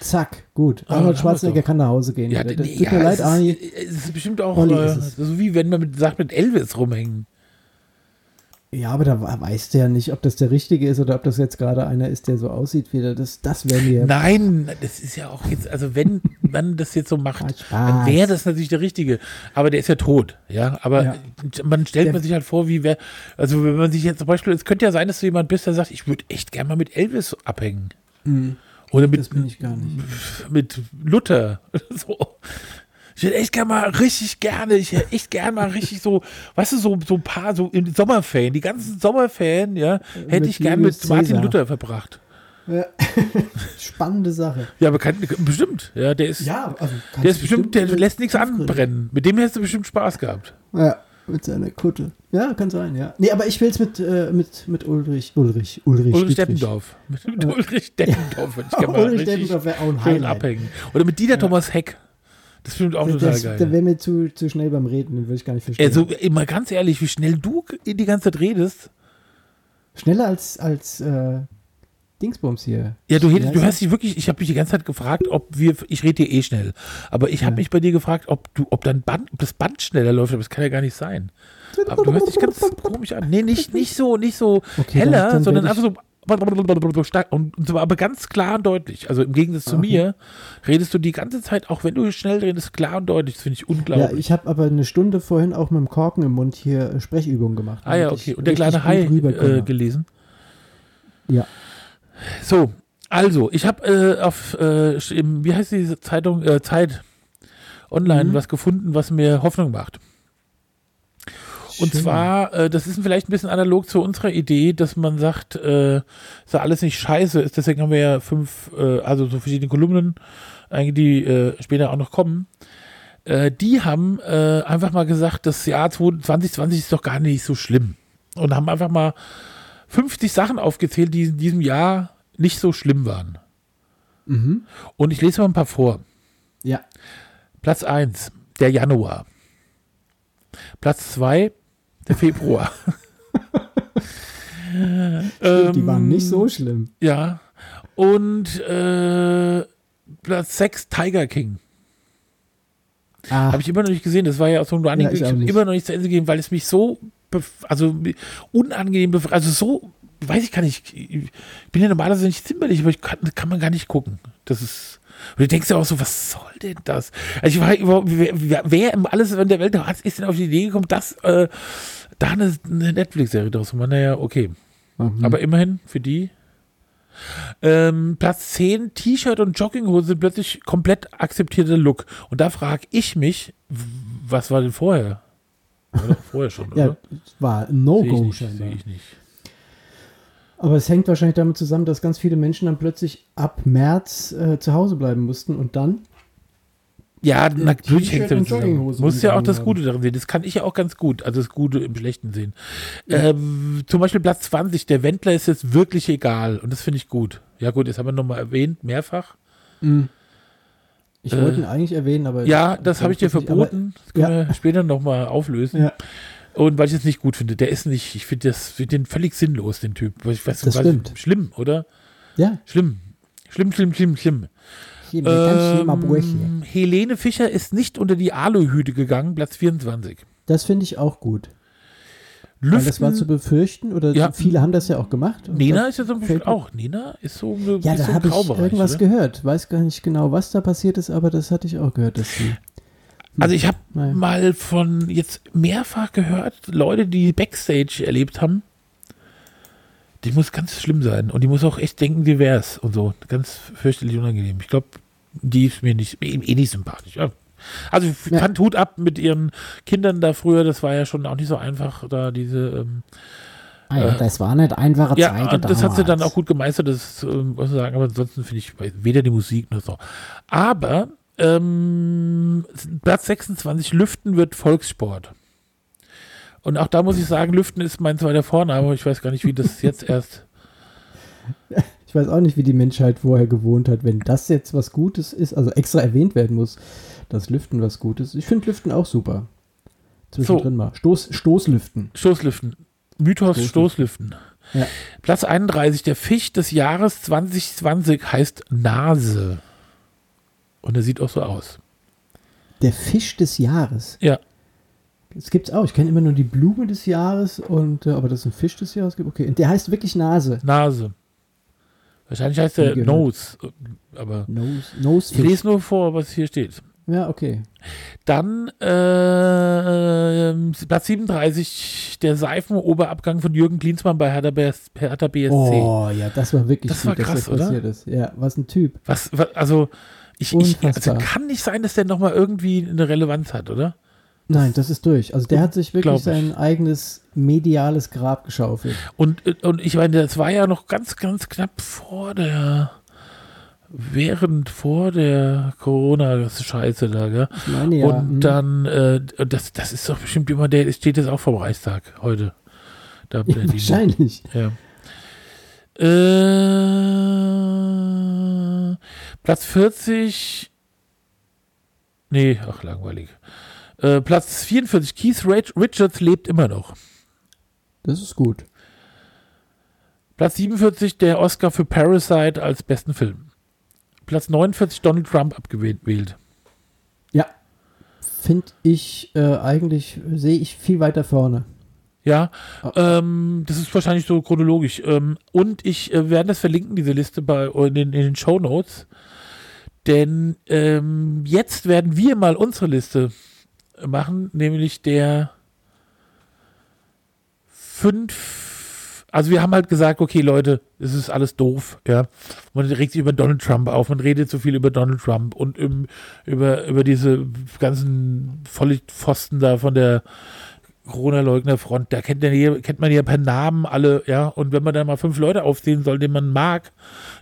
Zack, gut. Ah, Arnold Schwarzenegger kann nach Hause gehen. Ja, Das nee, tut ja, mir leid, Arnie. ist, es ist bestimmt auch äh, so wie wenn man mit, sagt, mit Elvis rumhängen. Ja, aber da weißt du ja nicht, ob das der Richtige ist oder ob das jetzt gerade einer ist, der so aussieht wie der. Das, das wäre mir. Nein, das ist ja auch jetzt, also wenn man das jetzt so macht, dann wäre das natürlich der Richtige. Aber der ist ja tot, ja. Aber Ja. man stellt Der- man sich halt vor, wie wer, also wenn man sich jetzt zum Beispiel, es könnte ja sein, dass du jemand bist, der sagt, ich würde echt gerne mal mit Elvis abhängen. Mhm. Oder mit, mit Luther. So. Ich hätte echt gerne mal richtig gerne, ich hätte echt gerne mal richtig so, weißt du, so, so ein paar, so in Sommerferien, die ganzen Sommerferien, ja, hätte ich gerne mit Martin Caesar. Luther verbracht. Ja. Spannende Sache. Ja, aber kann, bestimmt, ja, der ist, Ja, also der ist bestimmt, der lässt nichts anbrennen. Mit dem hättest du bestimmt Spaß gehabt. Ja, mit seiner Kutte. Ja, kann sein, ja. Nee, aber ich will es mit, äh, mit, mit Ulrich, Ulrich, Ulrich, Ulrich. Deppendorf. Mit, mit Ulrich Deppendorf würde ich gerne mal Ulrich Deppendorf wäre auch ein Highlight. abhängen. Oder mit Dieter Thomas Heck. Das ist bestimmt auch Der, total der, geil. der wäre mir zu, zu schnell beim Reden, den würde ich gar nicht verstehen. Also, immer ganz ehrlich, wie schnell du die ganze Zeit redest. Schneller als, als äh, Dingsbums hier. Ja, du, hättest, du hast dich wirklich, ich habe mich die ganze Zeit gefragt, ob wir, ich rede dir eh schnell, aber ich habe Ja. mich bei dir gefragt, ob du, ob dein Band, ob das Band schneller läuft, aber das kann ja gar nicht sein. Aber du hörst dich ganz komisch an. Nee, nicht, nicht so, nicht so Okay, heller, sondern einfach so und, so, aber ganz klar und deutlich. Also im Gegensatz zu Okay. mir redest du die ganze Zeit, auch wenn du schnell redest, klar und deutlich. Das finde ich Ja, unglaublich. ich habe aber eine Stunde vorhin auch mit dem Korken im Mund hier äh, Sprechübungen gemacht. ah ja, okay. Und der kleine Hai äh, gelesen. Ja. So, also, ich habe äh, auf, äh, wie heißt diese Zeitung, äh, Zeit online Mhm. was gefunden, was mir Hoffnung macht. Und Schön. zwar, äh, das ist vielleicht ein bisschen analog zu unserer Idee, dass man sagt, äh, dass da alles nicht scheiße ist. Deswegen haben wir ja fünf, äh, also so verschiedene Kolumnen, eigentlich, die äh, später auch noch kommen. Äh, die haben äh, einfach mal gesagt, das Jahr 2020 ist doch gar nicht so schlimm. Und haben einfach mal 50 Sachen aufgezählt, die in diesem Jahr nicht so schlimm waren. Mhm. Und ich lese mal ein paar vor. Ja. Platz 1, der Januar. Platz 2, der Februar. Stimmt, die waren nicht so schlimm. Ja. Und äh, Platz 6, Tiger King. Ah, Habe ich immer noch nicht gesehen. Das war ja auch so ein Running Ja, ich habe immer noch nicht zu Ende gegeben, weil es mich so, also unangenehm, also so, weiß ich gar nicht. Ich bin ja normalerweise nicht zimperlich, aber ich kann, kann man gar nicht gucken. Das ist. Und du denkst ja auch so, was soll denn das? Also ich war überhaupt, wer, wer, im alles in der Welt ist denn auf die Idee gekommen, dass äh, da eine, eine Netflix-Serie draus zu machen? Naja, okay. mhm. Aber immerhin für die. Ähm, Platz 10, T-Shirt und Jogginghose sind plötzlich komplett akzeptierter Look. Und da frage ich mich, was war denn vorher? War doch vorher schon, ja, oder? war ein No-Go scheinbar. sehe ich nicht. Aber es hängt wahrscheinlich damit zusammen, dass ganz viele Menschen dann plötzlich ab März äh, zu Hause bleiben mussten und dann. Ja, natürlich hängt damit zusammen. Muss ja auch das. Gute darin sehen. Das kann ich ja auch ganz gut. Also das Gute im Schlechten sehen. Ähm, zum Beispiel Platz 20, der Wendler ist jetzt wirklich egal. Und das finde ich gut. Ja gut, das haben wir nochmal erwähnt, mehrfach. Ich Äh, wollte ihn eigentlich erwähnen, aber. Ja, das habe ich dir nicht, aber- verboten. Das können wir später nochmal auflösen. Ja, Und weil ich es nicht gut finde. Der ist nicht, ich finde das, find den völlig sinnlos, den Typ. Ich weiß, Das stimmt. Schlimm, oder? ja. Schlimm. Schlimm, schlimm, schlimm, schlimm. Burche. Ähm, Helene Fischer ist nicht unter die Aluhüte gegangen, Platz 24. Das finde ich auch gut. Weil das war zu Lüften. befürchten oder Ja. viele haben das ja auch gemacht. da ist ja zum Beispiel auch. Nina ist so, eine, Ja, da so habe ich irgendwas oder? gehört. Weiß gar nicht genau, was da passiert ist, aber das hatte ich auch gehört, dass sie. Also ich habe mal von jetzt mehrfach gehört, Leute, die Backstage erlebt haben, die muss ganz schlimm sein. Und die muss auch echt denken, wie wär's und so. Ganz fürchterlich unangenehm. Ich glaube, die ist mir nicht, eh eh nicht sympathisch. Ja. Also ich Ja. fand Hut ab mit ihren Kindern da früher, das war ja schon auch nicht so einfach, da diese ähm, Ah ja, Äh, das war nicht einfache Ja, Zeit. das hat sie dann auch gut gemeistert, das äh, muss man sagen, aber ansonsten finde ich weder die Musik noch so. Aber ähm, Platz 26, Lüften wird Volkssport. Und auch da muss ich sagen, Lüften ist mein zweiter Vorname. Ich weiß gar nicht, wie das jetzt erst. Ich weiß auch nicht, wie die Menschheit vorher gewohnt hat, wenn das jetzt was Gutes ist, also extra erwähnt werden muss, dass Lüften was Gutes ist. Ich finde Lüften auch super. Zwischendrin mal. Stoß, Stoßlüften. Stoßlüften. Mythos Stoßlüften. Stoßlüften. Ja. Platz 31, der Fisch des Jahres 2020 heißt Nase. Und er sieht auch so aus. Der Fisch des Jahres. Ja. Das gibt's auch. Ich kenne immer nur die Blume des Jahres und äh, aber dass es ein Fisch des Jahres gibt, okay. Und der heißt wirklich Nase. Nase. Wahrscheinlich heißt er gehört. Nose. Aber Nose, ich Nosefish. lese nur vor, was hier steht. Ja, okay. Dann äh, Platz 37, der Seifenoberabgang von Jürgen Klinsmann bei Hertha, BS, Hertha BSC. Oh, ja, das war wirklich Das war gut, krass, dass das oder? passiert ist. Ja, was ein Typ. Was, was, also, ich, ich also kann nicht sein, dass der nochmal irgendwie eine Relevanz hat, oder? Nein, das ist durch. Also der hat sich wirklich ich. sein eigenes mediales Grab geschaufelt. Und, und ich meine, das war ja noch ganz, ganz knapp vor der, während, vor der Corona-Scheiße da, gell? Ich meine ja. und mhm. dann, äh, das, das ist doch bestimmt immer der, steht jetzt auch vom Reichstag heute. Da, ja, wahrscheinlich. Ja. Äh, Platz 40. Nee, ach, langweilig. Äh, Platz 44. Keith Richards lebt immer noch. Das ist gut. Platz 47. Der Oscar für Parasite als besten Film. Platz 49. Donald Trump abgewählt. Ja. Finde ich äh, eigentlich, sehe ich viel weiter vorne. Ja, Ah. ähm, das ist wahrscheinlich so chronologisch. Ähm, und ich äh, werde das verlinken, diese Liste bei in den, in den Show Notes. Denn ähm, jetzt werden wir mal unsere Liste machen, nämlich der fünf. Also wir haben halt gesagt, okay Leute, es ist alles doof, ja. Man regt sich über Donald Trump auf, man redet so viel über Donald Trump und im, über, über diese ganzen Vollpfosten da von der Corona-Leugner-Front, da kennt, man ja, kennt man ja per Namen alle, ja, und wenn man dann mal fünf Leute aufzählen soll, den man mag,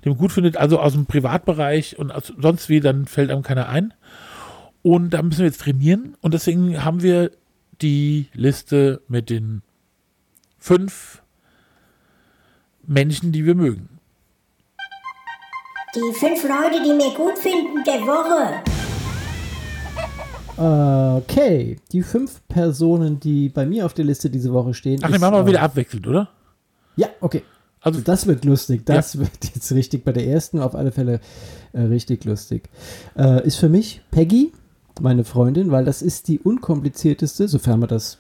den man gut findet, also aus dem Privatbereich und sonst wie, dann fällt einem keiner ein. Und da müssen wir jetzt trainieren und deswegen haben wir die Liste mit den fünf Menschen, die wir mögen. Die fünf Leute, die mir gut finden der Woche. Okay, die fünf Personen, die bei mir auf der Liste diese Woche stehen. Ach, ist, machen wir äh, wieder abwechselnd, oder? Ja, okay. Also, Das wird lustig. Das wird jetzt richtig bei der ersten auf alle Fälle äh, richtig lustig. Äh, ist für mich Peggy, meine Freundin, weil das ist die unkomplizierteste, sofern man das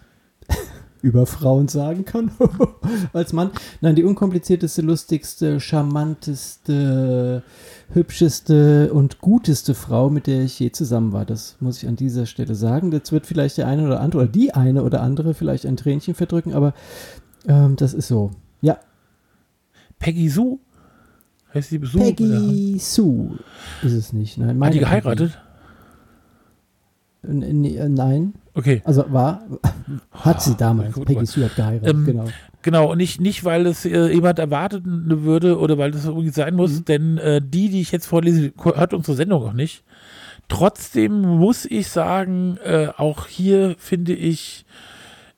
über Frauen sagen kann, als Mann. Nein, die unkomplizierteste, lustigste, charmanteste, hübscheste und guteste Frau, mit der ich je zusammen war. Das muss ich an dieser Stelle sagen. Jetzt wird vielleicht der eine oder andere oder die eine oder andere vielleicht ein Tränchen verdrücken, aber ähm, das ist so. Ja, Peggy Sue? Heißt sie Sue? Peggy Sue ist es nicht. Nein, Hat die geheiratet? Peggy. N- Nein, Okay. also war, hat sie damals. gut, Peggy. Sue hat geheiratet, Ähm, genau. Genau, und nicht, nicht weil es äh, jemand erwarten würde oder weil das irgendwie sein muss, Mhm. denn äh, die, die ich jetzt vorlese, hört unsere Sendung auch nicht. Trotzdem muss ich sagen, äh, auch hier finde ich,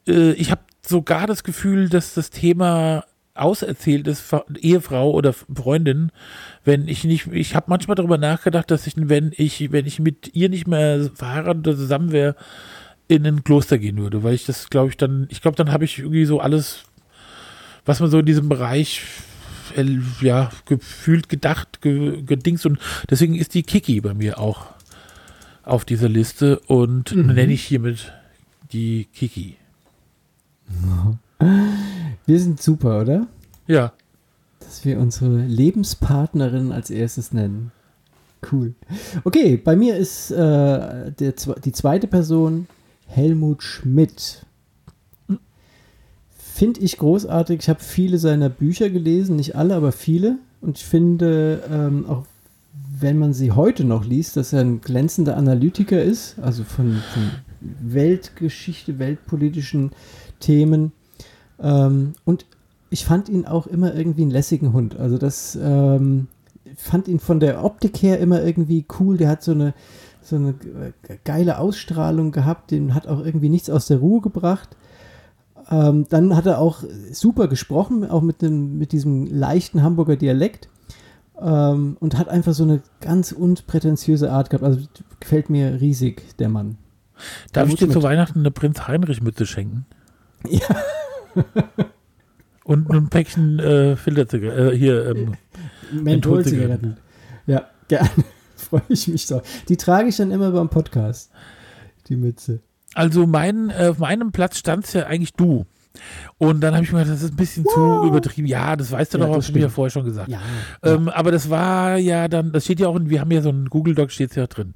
äh, ich habe sogar das Gefühl, dass das Thema auserzählt ist, Ehefrau oder Freundin, wenn ich nicht, ich habe manchmal darüber nachgedacht, dass ich, wenn ich, wenn ich mit ihr nicht mehr verheiratet oder zusammen wäre, in ein Kloster gehen würde, weil ich das, glaube ich, dann, ich glaube, dann habe ich irgendwie so alles, was man so in diesem Bereich äh, ja, gefühlt, gedacht, ge, gedingst und deswegen ist die Kiki bei mir auch auf dieser Liste und Mhm. nenne ich hiermit die Kiki. Wir sind super, oder? Ja, Dass wir unsere Lebenspartnerin als erstes nennen. Cool. Okay, bei mir ist äh, der, die zweite Person Helmut Schmidt. Finde ich großartig. Ich habe viele seiner Bücher gelesen, nicht alle, aber viele. Und ich finde, ähm, auch wenn man sie heute noch liest, dass er ein glänzender Analytiker ist, also von, von Weltgeschichte, weltpolitischen Themen. Ähm, und ich fand ihn auch immer irgendwie einen lässigen Hund. Also das ähm, fand ihn von der Optik her immer irgendwie cool. Der hat so eine, so eine geile Ausstrahlung gehabt. Den hat auch irgendwie nichts aus der Ruhe gebracht. Ähm, dann hat er auch super gesprochen, auch mit, dem, mit diesem leichten Hamburger Dialekt. Ähm, und hat einfach so eine ganz unprätentiöse Art gehabt. Also gefällt mir riesig, der Mann. Darf ich dir zu Weihnachten eine Prinz Heinrich-Mütze schenken? Ja. Und ein Päckchen äh, Filterzigaretten. Äh, hier, ähm, Mentholzigaretten. Ja, gerne. Freue ich mich so. Die trage ich dann immer beim Podcast. Die Mütze. Also mein, äh, auf meinem Platz stand ja eigentlich du. Und dann habe ich mir gedacht, das ist ein bisschen wow. zu übertrieben. Ja, das weißt du ja, doch, hast du mir ja vorher schon gesagt. Ja, ähm, ja. Aber das war ja dann, das steht ja auch, in, wir haben ja so einen Google Doc, steht ja drin.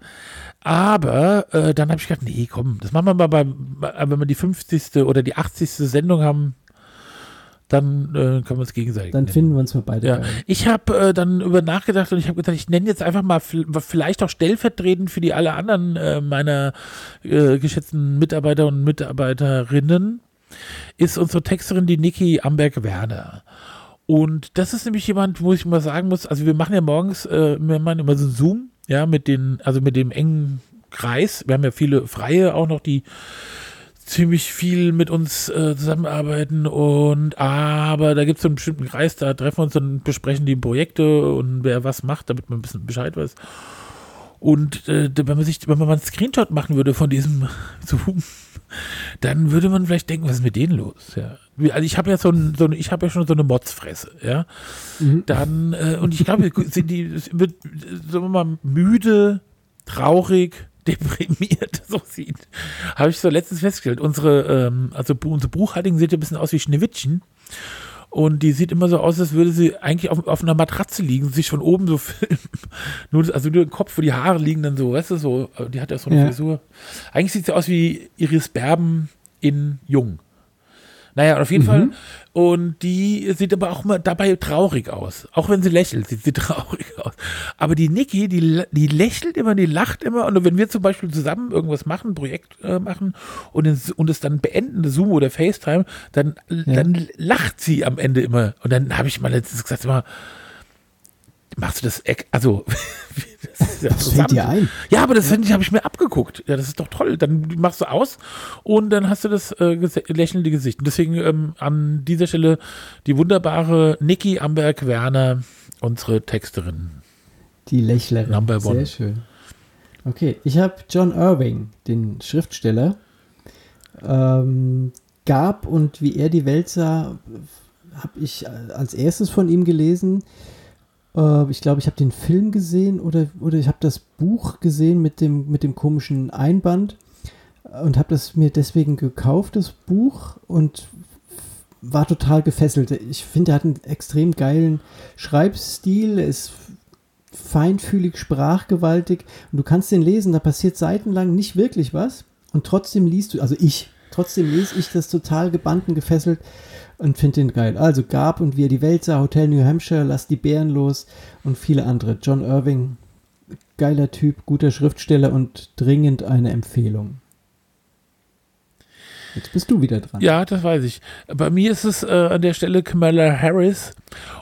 Aber äh, dann habe ich gedacht, nee, komm, das machen wir mal beim, wenn wir die 50. oder die 80. Sendung haben, dann äh, können wir uns gegenseitig. Dann nennen. finden wir uns mal beide. Ja. Ich habe äh, dann über nachgedacht und ich habe gedacht, ich nenne jetzt einfach mal vielleicht auch stellvertretend für die alle anderen äh, meiner äh, geschätzten Mitarbeiter und Mitarbeiterinnen ist unsere Texterin die Niki Amberg-Werner. Und das ist nämlich jemand, wo ich mal sagen muss, also wir machen ja morgens, äh, wir machen immer so ein Zoom, ja, mit den, also mit dem engen Kreis. Wir haben ja viele Freie auch noch, die ziemlich viel mit uns äh, zusammenarbeiten und aber da gibt es so einen bestimmten Kreis, da treffen wir uns und besprechen die Projekte und wer was macht, damit man ein bisschen Bescheid weiß. Und äh, wenn man sich, wenn man mal einen Screenshot machen würde von diesem Zoom, dann würde man vielleicht denken, was ist mit denen los? Ja. Also ich habe ja so, ein, so ein, ich habe ja schon so eine Motzfresse, ja. Mhm. Dann, äh, und ich glaube, sind die, wird, sagen wir mal, müde, traurig, deprimiert so sieht. Habe ich so letztens festgestellt. Unsere, ähm, also unsere Buchhaltung sieht ja ein bisschen aus wie Schneewittchen. Und die sieht immer so aus, als würde sie eigentlich auf, auf einer Matratze liegen, sich von oben so filmen. nur, also nur den Kopf, wo die Haare liegen dann so, weißt du, so, die hat ja so eine ja. Frisur. Eigentlich sieht sie aus wie Iris Berben in Jung. Naja, auf jeden mhm. Fall. Und die sieht aber auch mal dabei traurig aus. Auch wenn sie lächelt, sieht sie traurig aus. Aber die Niki, die, die lächelt immer, die lacht immer. Und wenn wir zum Beispiel zusammen irgendwas machen, ein Projekt äh, machen und, in, und es dann beenden, Zoom oder FaceTime, dann, ja. dann lacht sie am Ende immer. Und dann habe ich mal letztens gesagt, immer, machst du das, also, das, fällt dir ein. Ja, aber das ja. habe ich mir abgeguckt. Ja, das ist doch toll. Dann machst du aus und dann hast du das äh, lächelnde Gesicht. Und deswegen ähm, an dieser Stelle die wunderbare Niki Amberg-Werner, unsere Texterin. Die Lächlerin. Number one. Sehr schön. Okay, ich habe John Irving, den Schriftsteller, ähm, gab und wie er die Welt sah, habe ich als erstes von ihm gelesen. Äh, ich glaube, ich habe den Film gesehen oder, oder ich habe das Buch gesehen mit dem, mit dem komischen Einband und habe das mir deswegen gekauft, das Buch, und war total gefesselt. Ich finde, er hat einen extrem geilen Schreibstil, ist feinfühlig, sprachgewaltig und du kannst den lesen, da passiert seitenlang nicht wirklich was und trotzdem liest du, also ich, trotzdem lese ich das total gebannt und gefesselt und finde den geil. Also Gab und wie er die Welt Hotel New Hampshire, Lass die Bären los und viele andere. John Irving, geiler Typ, guter Schriftsteller und dringend eine Empfehlung. Jetzt bist du wieder dran. Ja, das weiß ich. Bei mir ist es äh, an der Stelle Kamala Harris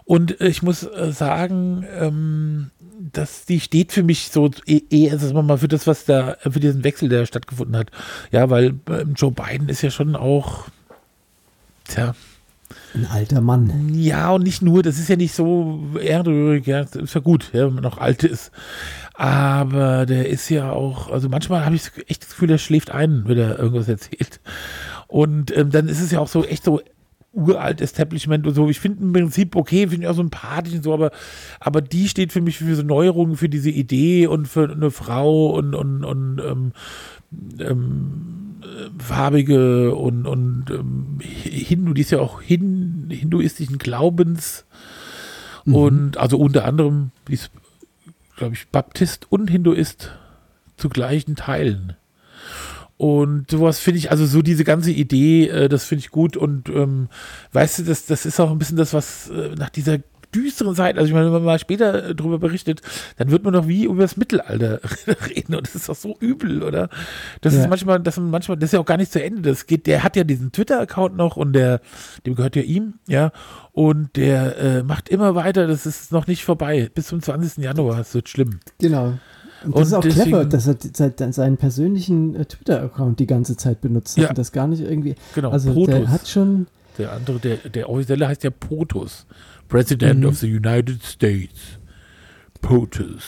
und ich muss äh, sagen, ähm, dass die steht für mich so eher, also mal für das, was da, für diesen Wechsel, der stattgefunden hat. Ja, weil äh, Joe Biden ist ja schon auch, tja, ein alter Mann. Ja, und nicht nur, das ist ja nicht so ehrrührig, ja, ist ja gut, ja, wenn man noch alt ist. Aber der ist ja auch, also manchmal habe ich echt das Gefühl, der schläft ein, wenn er irgendwas erzählt. Und ähm, dann ist es ja auch so echt so uralt Establishment und so. Ich finde im Prinzip okay, finde ich auch sympathisch und so, aber, aber die steht für mich für so Neuerungen, für diese Idee und für eine Frau und, und, und ähm, ähm, farbige und, und ähm, Hindu, die ist ja auch hin, hinduistischen Glaubens mhm. und also unter anderem, die ist, glaube ich, Baptist und Hinduist zu gleichen Teilen. Und sowas finde ich, also so diese ganze Idee, äh, das finde ich gut. Und ähm, weißt du, das, das ist auch ein bisschen das, was äh, nach dieser düsteren Zeiten, also ich meine, wenn man mal später äh, darüber berichtet, dann wird man doch wie über das Mittelalter reden und das ist doch so übel, oder? Das Ja. ist manchmal, das ist manchmal, das ist ja auch gar nicht zu Ende. Das geht, der hat ja diesen Twitter-Account noch und der, dem gehört ja ihm, ja, und der äh, macht immer weiter, das ist noch nicht vorbei. Bis zum 20. Januar, es wird schlimm. Genau. Und das Und ist auch deswegen- clever, dass er seinen persönlichen äh, Twitter-Account die ganze Zeit benutzt Ja. und das gar nicht irgendwie. Genau, also Protus. der hat schon. Der andere, der, der offizielle heißt ja POTUS. President Mhm. of the United States. POTUS.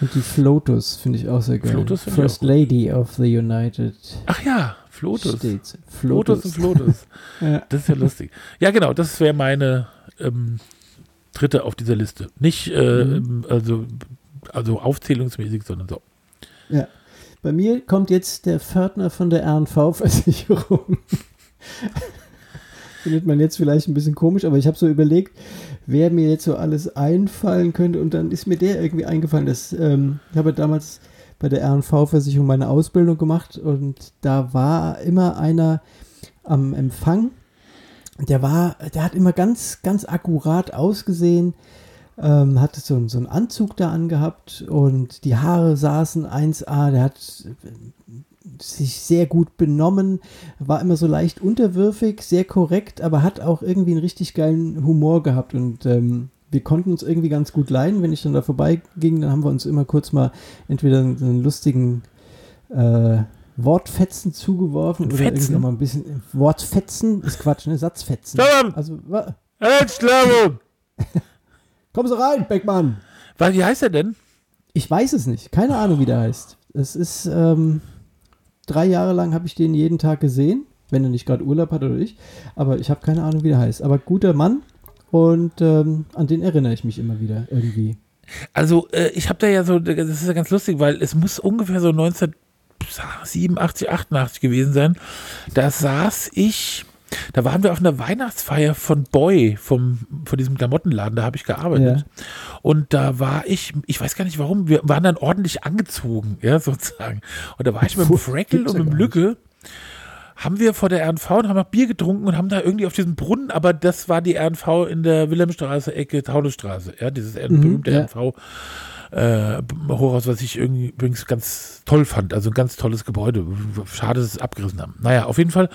Und die Flotus finde ich auch sehr geil. Flotus First auch gut. Lady of the United Ach ja, Flotus. States. Flotus und Flotus. Ja. Das ist ja lustig. Ja, genau, das wäre meine ähm, dritte auf dieser Liste. Nicht äh, Mhm. also, also aufzählungsmäßig, sondern so. Ja. Bei mir kommt jetzt der Pförtner von der RNV-Versicherung. Findet man jetzt vielleicht ein bisschen komisch, aber ich habe so überlegt, wer mir jetzt so alles einfallen könnte und dann ist mir der irgendwie eingefallen. Das, ähm, ich habe damals bei der RNV-Versicherung meine Ausbildung gemacht und da war immer einer am Empfang. Der war, der hat immer ganz, ganz akkurat ausgesehen, ähm, hatte so, einen- so einen Anzug da angehabt und die Haare saßen 1A, der hat sich sehr gut benommen, war immer so leicht unterwürfig, sehr korrekt, aber hat auch irgendwie einen richtig geilen Humor gehabt und ähm, wir konnten uns irgendwie ganz gut leiden. Wenn ich dann da vorbeiging, dann haben wir uns immer kurz mal entweder einen, lustigen äh, Wortfetzen zugeworfen oder Fetzen? irgendwie noch mal ein bisschen Wortfetzen ist Quatsch, ne? Satzfetzen. Tom! Also, kommen Sie rein, Beckmann! Wie heißt er denn? Ich weiß es nicht. Keine Ahnung, wie der heißt. Es ist, ähm, drei Jahre lang habe ich den jeden Tag gesehen, wenn er nicht gerade Urlaub hat oder ich. Aber ich habe keine Ahnung, wie der heißt. Aber guter Mann und ähm, an den erinnere ich mich immer wieder irgendwie. Also, äh, ich habe da ja so, das ist ja ganz lustig, weil es muss ungefähr so 1987, 88 gewesen sein. Da saß ich, da waren wir auf einer Weihnachtsfeier von Boy, vom, von diesem Klamottenladen, da habe ich gearbeitet. Und da war ich, ich weiß gar nicht warum, wir waren dann ordentlich angezogen, ja, sozusagen. Und da war ich mit dem Freckle und ja mit dem. Lücke haben wir vor der RNV und haben noch Bier getrunken und haben da irgendwie auf diesem Brunnen, aber das war die RNV in der Wilhelmstraße, Ecke Taunusstraße, ja, dieses Mhm, berühmte ja. RNV äh, Hochhaus, was ich irgendwie übrigens ganz toll fand, also ein ganz tolles Gebäude. Schade, dass sie es abgerissen haben. Naja, auf jeden Fall.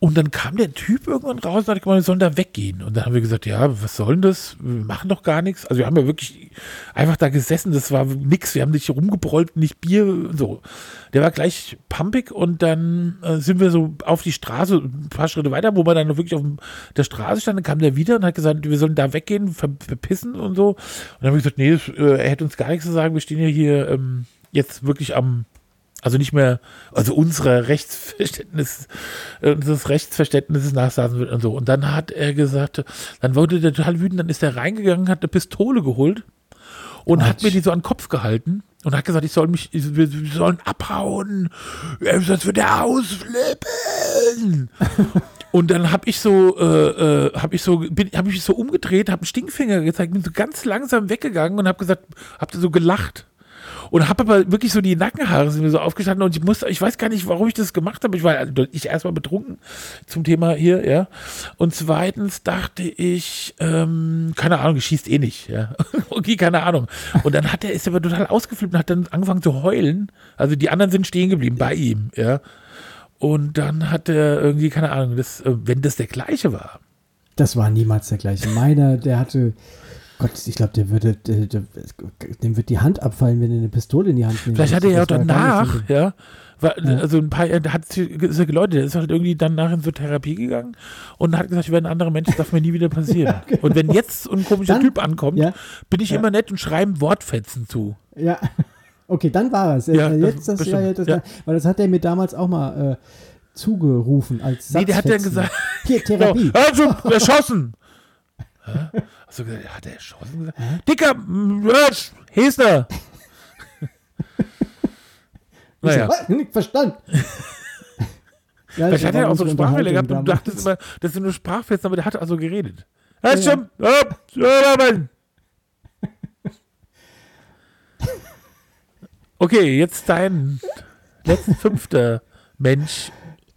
Und dann kam der Typ irgendwann raus und hat gemeint, wir sollen da weggehen. Und dann haben wir gesagt, ja, was soll denn das? Wir machen doch gar nichts. Also wir haben ja wirklich einfach da gesessen, das war nix. Wir haben nicht rumgebrollt, nicht Bier und so. Der war gleich pumpig und dann äh, sind wir so auf die Straße, ein paar Schritte weiter, wo man dann wirklich auf der Straße stand, dann kam der wieder und hat gesagt, wir sollen da weggehen, ver verpissen und so. Und dann haben wir gesagt, nee, das, äh, er hätte uns gar nichts zu sagen, wir stehen ja hier ähm, jetzt wirklich am also nicht mehr, also unserer Rechtsverständnis, äh, unseres Rechtsverständnisses nachsaßen wird und so. Und dann hat er gesagt, dann wurde der total wütend, dann ist er reingegangen, hat eine Pistole geholt und hat Quatsch. mir die so an den Kopf gehalten und hat gesagt, ich soll mich, ich, wir, wir sollen abhauen, sonst wird er ausflippen. Und dann habe ich so, äh, äh, habe ich so, bin, habe ich mich so umgedreht, habe einen Stinkfinger gezeigt, bin so ganz langsam weggegangen und habe gesagt, habt ihr so gelacht. Und habe aber wirklich so die Nackenhaare sind mir so aufgestanden und ich musste, ich weiß gar nicht, warum ich das gemacht habe. Ich war also ich erstmal betrunken zum Thema hier, ja. Und zweitens dachte ich, ähm, keine Ahnung, schießt eh nicht, ja. okay, keine Ahnung. Und dann hat er, ist er aber total ausgeflippt und hat dann angefangen zu heulen. Also die anderen sind stehen geblieben bei ihm, ja. Und dann hat er irgendwie, keine Ahnung, das, äh, wenn das der gleiche war. Das war niemals der gleiche. Meiner, der hatte. Gott, ich glaube, der würde, der, der, dem wird die Hand abfallen, wenn er eine Pistole in die Hand nimmt. Vielleicht hat er ja auch danach, ja, war, Ja. also ein paar, hat ist ja geläutet, der ist halt irgendwie danach in so Therapie gegangen und hat gesagt, ich werde ein anderer Mensch, das darf mir nie wieder passieren. Und wenn jetzt ein komischer Dann- Typ ankommt, ja. bin ich Ja. immer nett und schreibe Wortfetzen zu. Ja. Okay, dann war es. Ja, Ja, jetzt das das, ja, das, ja. Weil das hat er mir damals auch mal äh, zugerufen als Nee, der hat dann Satzfetzen. gesagt, Hier, Therapie. also, erschossen. Hast du gesagt, hat er erschossen gesagt? Dicker, mm, Rösch, Hester. naja. Ich was? Nicht verstanden. ja, Vielleicht hat er auch so Sprachfehler Unterhaltung gehabt und du dachtest immer, das sind nur Sprachfetzen, aber der hat also geredet. Ja, Ja. Okay, jetzt dein letzter fünfter Mensch.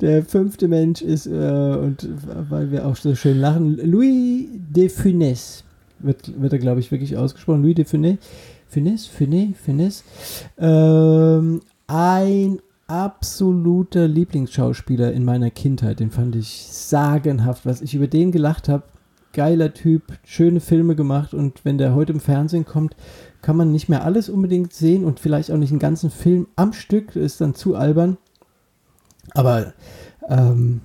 Der fünfte Mensch ist, äh, und weil wir auch so schön lachen, Louis de Funès. wird, wird er, glaube ich, wirklich ausgesprochen. Louis de Funès. Funès, Funès, Funès. Ähm, ein absoluter Lieblingsschauspieler in meiner Kindheit. Den fand ich sagenhaft. Was ich über den gelacht habe, geiler Typ, schöne Filme gemacht und wenn der heute im Fernsehen kommt, kann man nicht mehr alles unbedingt sehen und vielleicht auch nicht einen ganzen Film am Stück, ist dann zu albern. Aber ähm,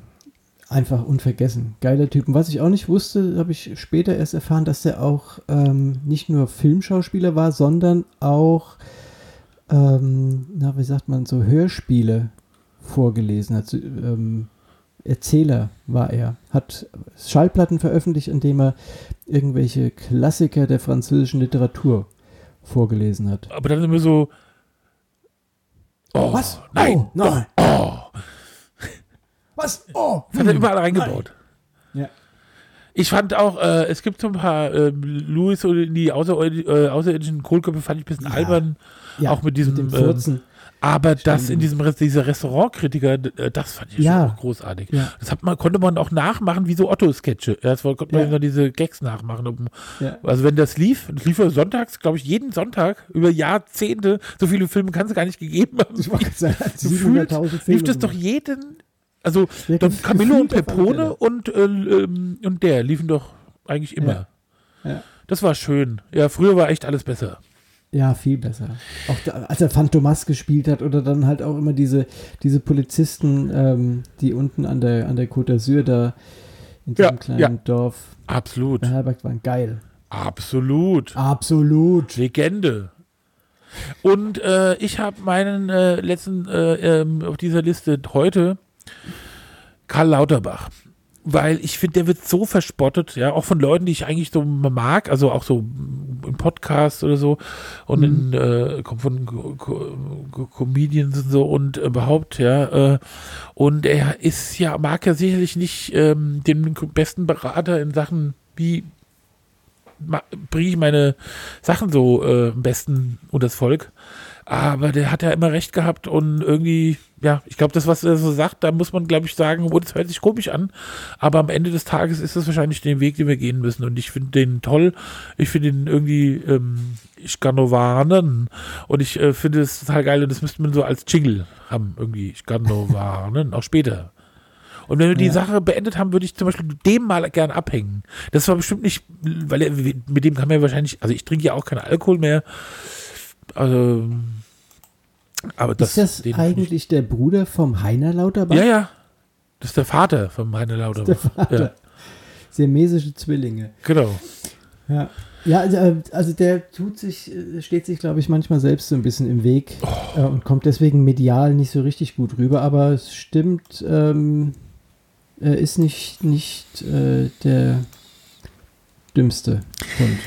einfach unvergessen. Geiler Typ. Und was ich auch nicht wusste, habe ich später erst erfahren, dass er auch ähm, nicht nur Filmschauspieler war, sondern auch, ähm, na, wie sagt man, so Hörspiele vorgelesen hat. Ähm, Erzähler war er. Hat Schallplatten veröffentlicht, indem er irgendwelche Klassiker der französischen Literatur vorgelesen hat. Aber dann immer so. Oh, Was? Nein! Oh, nein. Oh, Was? Oh! das hat er überall reingebaut. Ja. Ich fand auch, äh, es gibt so ein paar äh, Louis und die außer, äh, außerirdischen Kohlköpfe fand ich ein bisschen Ja. albern. Ja, auch mit diesem. dem ähm, Furzen. Aber das Stimmt. in diesem Rest, dieser Restaurantkritiker, äh, das fand ich Ja. schon auch großartig. Ja. Das hat man, konnte man auch nachmachen wie so Otto-Sketche. Das konnte man Ja. immer diese Gags nachmachen. Um, Ja. Also wenn das lief, das lief ja sonntags, glaube ich, jeden Sonntag über Jahrzehnte, so viele Filme kann es gar nicht gegeben haben. Ich Gefühlt 700.000 Filme. lief das doch jeden, also gef- Camillo und Pepone und, äh, ähm, und der liefen doch eigentlich immer. Das war schön. Ja, früher war echt alles besser. Ja, viel besser. Auch da, als er Phantomas gespielt hat oder dann halt auch immer diese, diese Polizisten, ähm, die unten an der, an der Côte d'Azur da in diesem Ja, kleinen ja. Dorf Absolut. beherbergt waren. Geil. Absolut. Absolut. Legende. Und äh, ich habe meinen äh, letzten äh, ähm, auf dieser Liste heute Karl Lauterbach. Weil ich finde, der wird so verspottet, ja, auch von Leuten, die ich eigentlich so mag, also auch so im Podcast oder so und in, äh, kommt von Co Co Co Comedians und so und überhaupt, ja. Äh, und er ist ja, mag ja sicherlich nicht ähm, den besten Berater in Sachen, wie bringe ich meine Sachen so äh, am besten unters Volk. Aber der hat ja immer recht gehabt und irgendwie, ja, ich glaube, das, was er so sagt, da muss man, glaube ich, sagen, oh, das hört sich komisch an. Aber am Ende des Tages ist das wahrscheinlich den Weg, den wir gehen müssen. Und ich finde den toll. Ich finde ihn irgendwie, ähm, ich kann nur warnen. Und ich äh, finde es total geil. Und das müsste man so als Jingle haben, irgendwie. Ich kann nur warnen, auch später. Und wenn wir die Ja. Sache beendet haben, würde ich zum Beispiel dem mal gern abhängen. Das war bestimmt nicht, weil er, mit dem kann man ja wahrscheinlich, also ich trinke ja auch keinen Alkohol mehr. Also, aber das, ist das eigentlich der Bruder vom Heiner Lauterbach? Ja, ja. Das ist der Vater von Heiner Der Lauterbach. Vater. Ja, Siamesische Zwillinge. genau. Ja. Ja, also, äh, also der tut sich, äh, steht sich, glaube ich, manchmal selbst so ein bisschen im Weg Oh. äh, und kommt deswegen medial nicht so richtig gut rüber, aber es stimmt, ähm, er ist nicht, nicht äh, der dümmste Hund.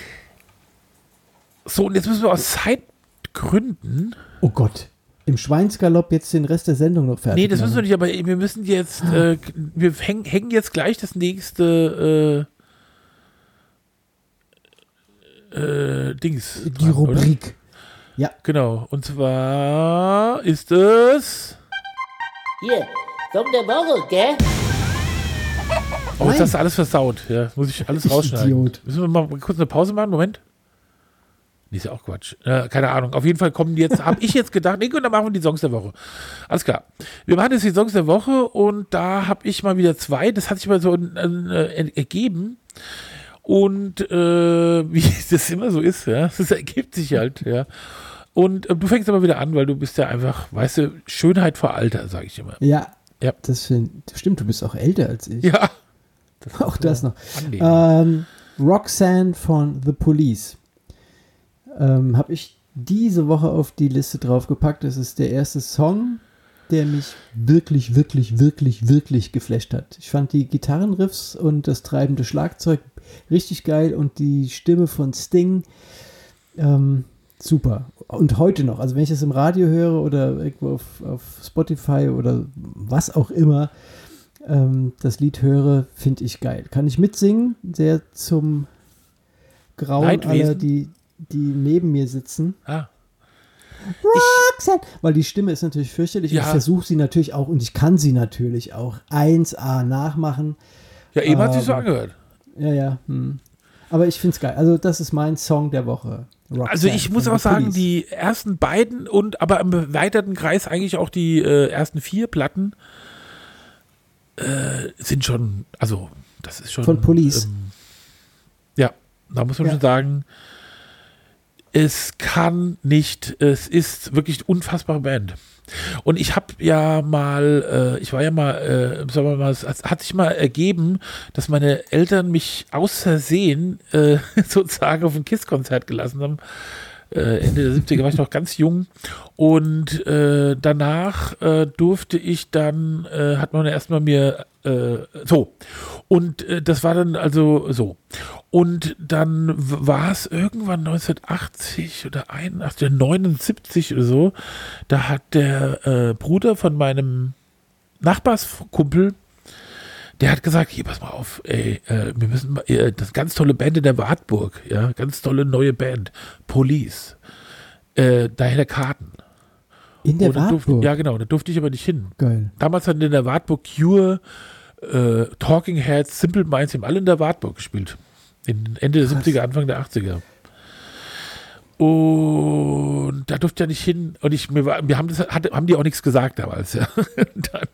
So, und jetzt müssen wir aus Zeitgründen. Oh Gott. Im Schweinsgalopp jetzt den Rest der Sendung noch fertig Nee, das müssen wir nicht, aber wir müssen jetzt, äh, wir hängen, hängen jetzt gleich das nächste äh, äh, Dings. Die dran, oder? Rubrik. Genau. Und zwar ist es. Hier, Song der Woche, gell? Oh, jetzt hast du alles versaut. Ja, muss ich alles rausschneiden. Idiot. Müssen wir mal kurz eine Pause machen? Moment. Nee, ist ja auch Quatsch. Äh, keine Ahnung. Auf jeden Fall kommen jetzt, habe ich jetzt gedacht, nee, gut, dann machen wir die Songs der Woche. Alles klar. Wir machen jetzt die Songs der Woche und da habe ich mal wieder zwei. Das hat sich mal so äh, ergeben. Und äh, wie das immer so ist, ja, das ergibt sich halt, ja. Und äh, du fängst aber wieder an, weil du bist ja einfach, weißt du, Schönheit vor Alter, sage ich immer. Ja. Ja. Das stimmt, du bist auch älter als ich. Ja. Auch das noch. Ähm, Roxanne von The Police. Ähm, Habe ich diese Woche auf die Liste draufgepackt. Das ist der erste Song, der mich wirklich, wirklich, wirklich, wirklich geflasht hat. Ich fand die Gitarrenriffs und das treibende Schlagzeug richtig geil und die Stimme von Sting ähm, super. Und heute noch, also wenn ich das im Radio höre oder irgendwo auf, auf Spotify oder was auch immer, ähm, das Lied höre, finde ich geil. Kann ich mitsingen, sehr zum Grauen aller, die, die neben mir sitzen. ah. Roxanne! Weil die Stimme ist natürlich fürchterlich. Ja. Ich versuche sie natürlich auch und ich kann sie natürlich auch 1A nachmachen. Ja, eben hat sich so Aber- angehört. Ja, ja. Hm. Aber ich finde es geil. Also, das ist mein Song der Woche. Roxanne Also ich muss auch sagen, Police. die ersten beiden und aber im erweiterten Kreis eigentlich auch die äh, ersten vier Platten äh, sind schon, also das ist schon. Von Police. Ähm, ja, da muss man Ja. schon sagen, es kann nicht, es ist wirklich eine unfassbare Band. Und ich habe ja mal, äh, ich war ja mal, äh, sagen wir mal, es hat sich mal ergeben, dass meine Eltern mich aus Versehen äh, sozusagen auf ein KISS-Konzert gelassen haben. Äh, Ende der 70er war ich noch ganz jung. Und äh, danach äh, durfte ich dann, äh, hat man erstmal mir äh, so. Und äh, das war dann also so. Und dann war es irgendwann 1980 oder 81 oder 79 oder so, da hat der äh, Bruder von meinem Nachbarskumpel, der hat gesagt, hier, pass mal auf, ey, äh, wir müssen mal, äh, das ist ganz tolle Band in der Wartburg, ja, ganz tolle neue Band, Police, äh, daher Karten. In der Und dann durfte- Wartburg. Ja, genau, da durfte ich aber nicht hin. Geil. Damals hatten in der Wartburg Cure, äh, Talking Heads, Simple Minds, die haben alle in der Wartburg gespielt. In Ende der Krass. 70er, Anfang der 80er. Und da durfte ich ja nicht hin. Und ich, mir, war, wir haben, das, hatte, haben die auch nichts gesagt damals, ja. Dann,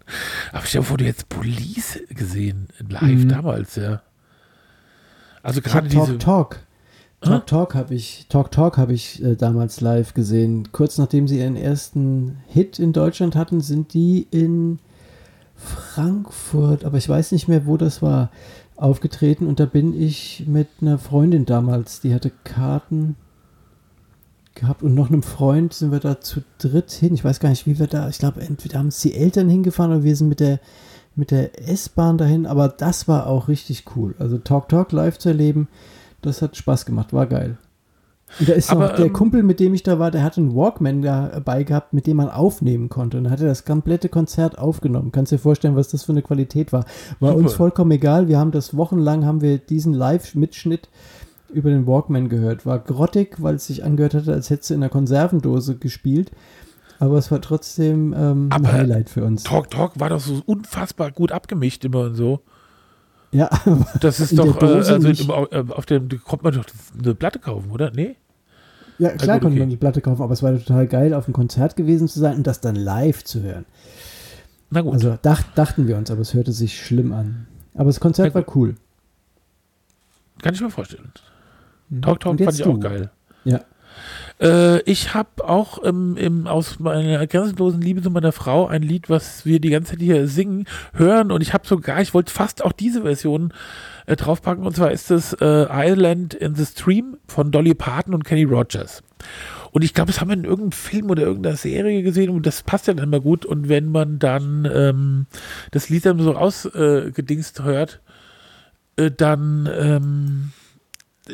aber vor, du jetzt Police gesehen, live Mhm. damals, ja. Also gerade Talk, diese. Talk, Talk. Talk Talk habe ich, Talk Talk habe ich äh, damals live gesehen. Kurz nachdem sie ihren ersten Hit in Deutschland hatten, sind die in Frankfurt, aber ich weiß nicht mehr, wo das war, aufgetreten. Und da bin ich mit einer Freundin damals, die hatte Karten gehabt und noch einem Freund sind wir da zu dritt hin. Ich weiß gar nicht, wie wir da, ich glaube, entweder haben es die Eltern hingefahren oder wir sind mit der mit der S-Bahn dahin, aber das war auch richtig cool. Also Talk Talk live zu erleben, das hat Spaß gemacht, war geil. Und da ist Aber, auch der ähm, Kumpel, mit dem ich da war, der hatte einen Walkman dabei gehabt, mit dem man aufnehmen konnte. Und dann hat er das komplette Konzert aufgenommen. Kannst dir vorstellen, was das für eine Qualität war. War Super. uns vollkommen egal. Wir haben das wochenlang, haben wir diesen Live-Mitschnitt über den Walkman gehört. War grottig, weil es sich angehört hatte, als hättest du in einer Konservendose gespielt. Aber es war trotzdem ähm, ein Highlight für uns. Talk Talk war doch so unfassbar gut abgemischt immer und so. Ja, Das ist doch, äh, also nicht. äh, auf dem, da kommt man doch eine Platte kaufen, oder? Nee? Ja, klar gut, konnte okay. man die Platte kaufen, aber es war total geil, auf einem Konzert gewesen zu sein und das dann live zu hören. Na gut. Also dach, dachten wir uns, aber es hörte sich schlimm an. Aber das Konzert war cool. Kann ich mir vorstellen. Mhm. Talk Talk fand ich auch du. geil. Ja. Äh, ich habe auch ähm, im, aus meiner grenzenlosen Liebe zu meiner Frau ein Lied, was wir die ganze Zeit hier singen, hören und ich habe sogar, ich wollte fast auch diese Version äh, draufpacken und zwar ist es äh, Island in the Stream von Dolly Parton und Kenny Rogers. Und ich glaube, das haben wir in irgendeinem Film oder irgendeiner Serie gesehen und das passt ja dann immer gut. Und wenn man dann ähm, das Lied dann so ausgedingst gedingst hört, äh, dann ähm,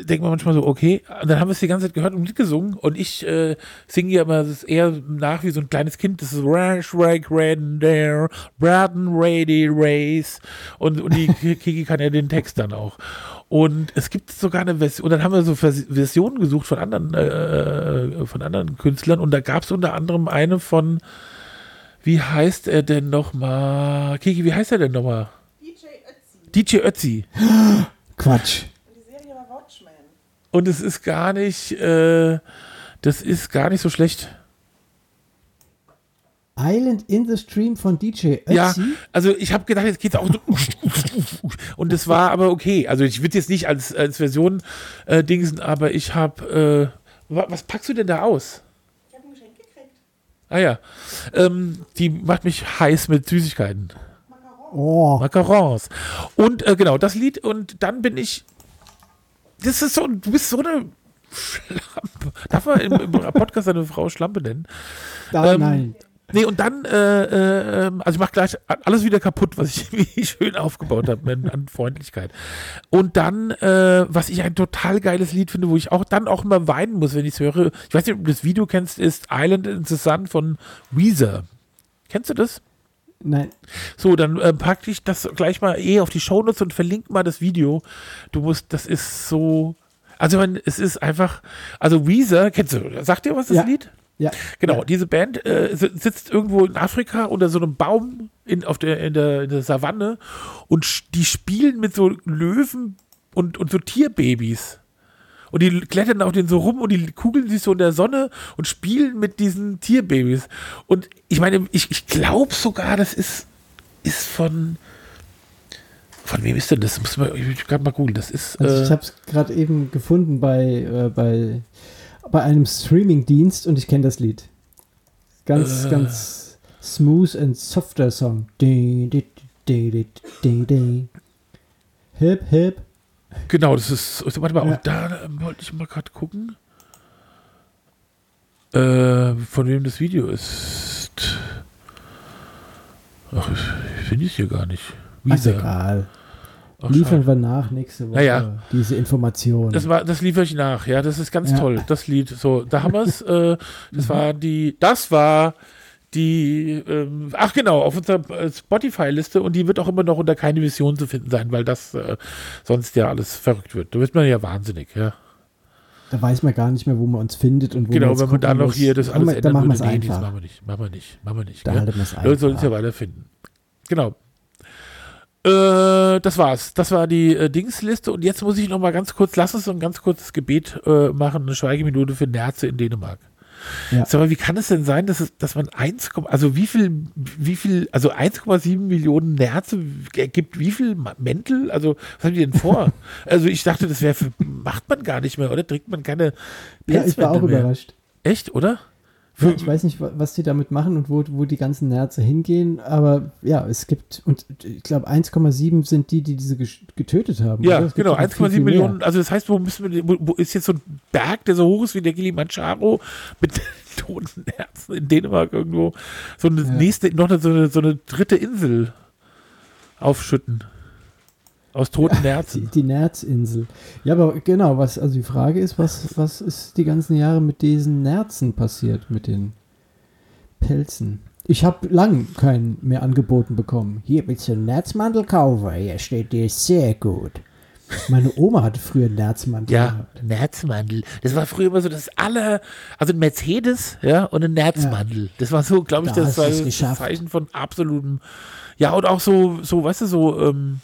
denkt man manchmal so, okay, und dann haben wir es die ganze Zeit gehört und mitgesungen und ich äh, singe ja immer das ist eher nach wie so ein kleines Kind, das ist Rash, Rake, Red, There, Braden, Rady, Race und, und die Kiki kann ja den Text dann auch. Und es gibt sogar eine Version, und dann haben wir so Vers Versionen gesucht von anderen, äh, von anderen Künstlern und da gab es unter anderem eine von, wie heißt er denn nochmal? Kiki, wie heißt er denn nochmal? DJ Ötzi. Quatsch. Serie war Watchmen. Und es ist gar nicht, äh, das ist gar nicht so schlecht. Island in the Stream von DJ Ötzi. Ja, also ich habe gedacht, jetzt geht's auch so. Und es war aber okay. Also ich würde jetzt nicht als, als Version äh, dingsen, aber ich habe, äh, wa- was packst du denn da aus? Ich habe ein Geschenk gekriegt. Ah ja, ähm, die macht mich heiß mit Süßigkeiten. Oh, Macarons. Und äh, genau, das Lied. Und dann bin ich. Das ist so, du bist so eine Schlampe. Darf man im, im Podcast eine Frau Schlampe nennen? da, ähm, nein. Nee, und dann, äh, äh, also ich mach gleich alles wieder kaputt, was ich schön aufgebaut habe an, an Freundlichkeit. Und dann, äh, was ich ein total geiles Lied finde, wo ich auch dann auch immer weinen muss, wenn ich es höre. Ich weiß nicht, ob du das Video kennst, ist Island in the Sun von Weezer. Kennst du das? Nein. So, dann äh, pack ich das gleich mal eh auf die Shownotes und verlink mal das Video. Du musst, das ist so. Also, man, es ist einfach. Also, Weezer, kennst du, sagt dir was das Ja. Lied? Ja. Genau, Ja. diese Band äh, si- sitzt irgendwo in Afrika unter so einem Baum in, auf der, in, der, in der Savanne und die spielen mit so Löwen und, und so Tierbabys. Und die klettern auf den so rum und die kugeln sich so in der Sonne und spielen mit diesen Tierbabys. Und ich meine, ich, ich glaube sogar, das ist, ist von. Von wem ist denn das? Muss man, ich gerade mal googeln. Das ist. Also ich äh, habe es gerade eben gefunden bei, äh, bei, bei einem Streaming-Dienst und ich kenne das Lied. Ganz, Äh. ganz smooth and softer Song. Hip, hip. Genau, das ist. Warte mal, Ja. da wollte ich mal gerade gucken. Äh, von wem das Video ist. Ach, ich finde es hier gar nicht. Ist Weezer. egal. Ach, Liefern schade. wir nach nächste Woche Naja. diese Informationen. Das, war, das liefere ich nach, ja, das ist ganz Ja. toll, das Lied. So, da haben wir es. Äh, das war die, das war die, ähm, ach genau, auf unserer äh, Spotify-Liste und die wird auch immer noch unter keine Vision zu finden sein, weil das äh, sonst ja alles verrückt wird. Da wird man ja wahnsinnig, ja. da weiß man gar nicht mehr, wo man uns findet und wo genau, man jetzt wenn man da noch hier das Da alles ändern machen würde. Nee, das einfach. machen wir nicht, machen wir nicht, machen wir nicht. Da gell? halten wir es Leute sollen es ja einfach. weiterfinden. Genau. Äh, das war's. Das war die äh, Dingsliste. Und jetzt muss ich noch mal ganz kurz, lass uns ein ganz kurzes Gebet äh, machen, eine Schweigeminute für Nerze in Dänemark. Ja. Sag mal, wie kann es denn sein, dass, es, dass man 1, also wie viel, wie viel, also 1,7 Millionen Nerze gibt wie viel Mäntel? Also, was haben die denn vor? also, ich dachte, das wäre, macht man gar nicht mehr, oder? Trägt man keine Ja, ich war auch Pelzmäntel mehr. überrascht. Echt, oder? Ja, ich weiß nicht, wa- was die damit machen und wo, wo die ganzen Nerze hingehen, aber ja, es gibt, und ich glaube 1,7 sind die, die diese getötet haben. Ja, genau, noch viel, 1,7 viel Millionen. mehr. Also das heißt, wo müssen wir, wo, wo ist jetzt so ein Berg, der so hoch ist wie der Kilimanjaro mit toten Herzen in Dänemark irgendwo, so eine Ja. nächste, noch eine, so, eine, so eine dritte Insel aufschütten. Aus toten Die, Herzen. die Nerzinsel. Ja, aber genau, was, also die Frage ist, was, was ist die ganzen Jahre mit diesen Nerzen passiert, mit den Pelzen? Ich habe lang keinen mehr angeboten bekommen. Hier willst du einen Nerzmantel kaufen? Hier steht dir sehr gut. Meine Oma hatte früher einen Nerzmantel. Ja, gehabt. Nerzmantel. Das war früher immer so das aller, also ein Mercedes, ja, und ein Nerzmantel. Das war so, glaube ich, Da das war das. Zeichen von absolutem, ja, und auch so, so, weißt du, so, ähm,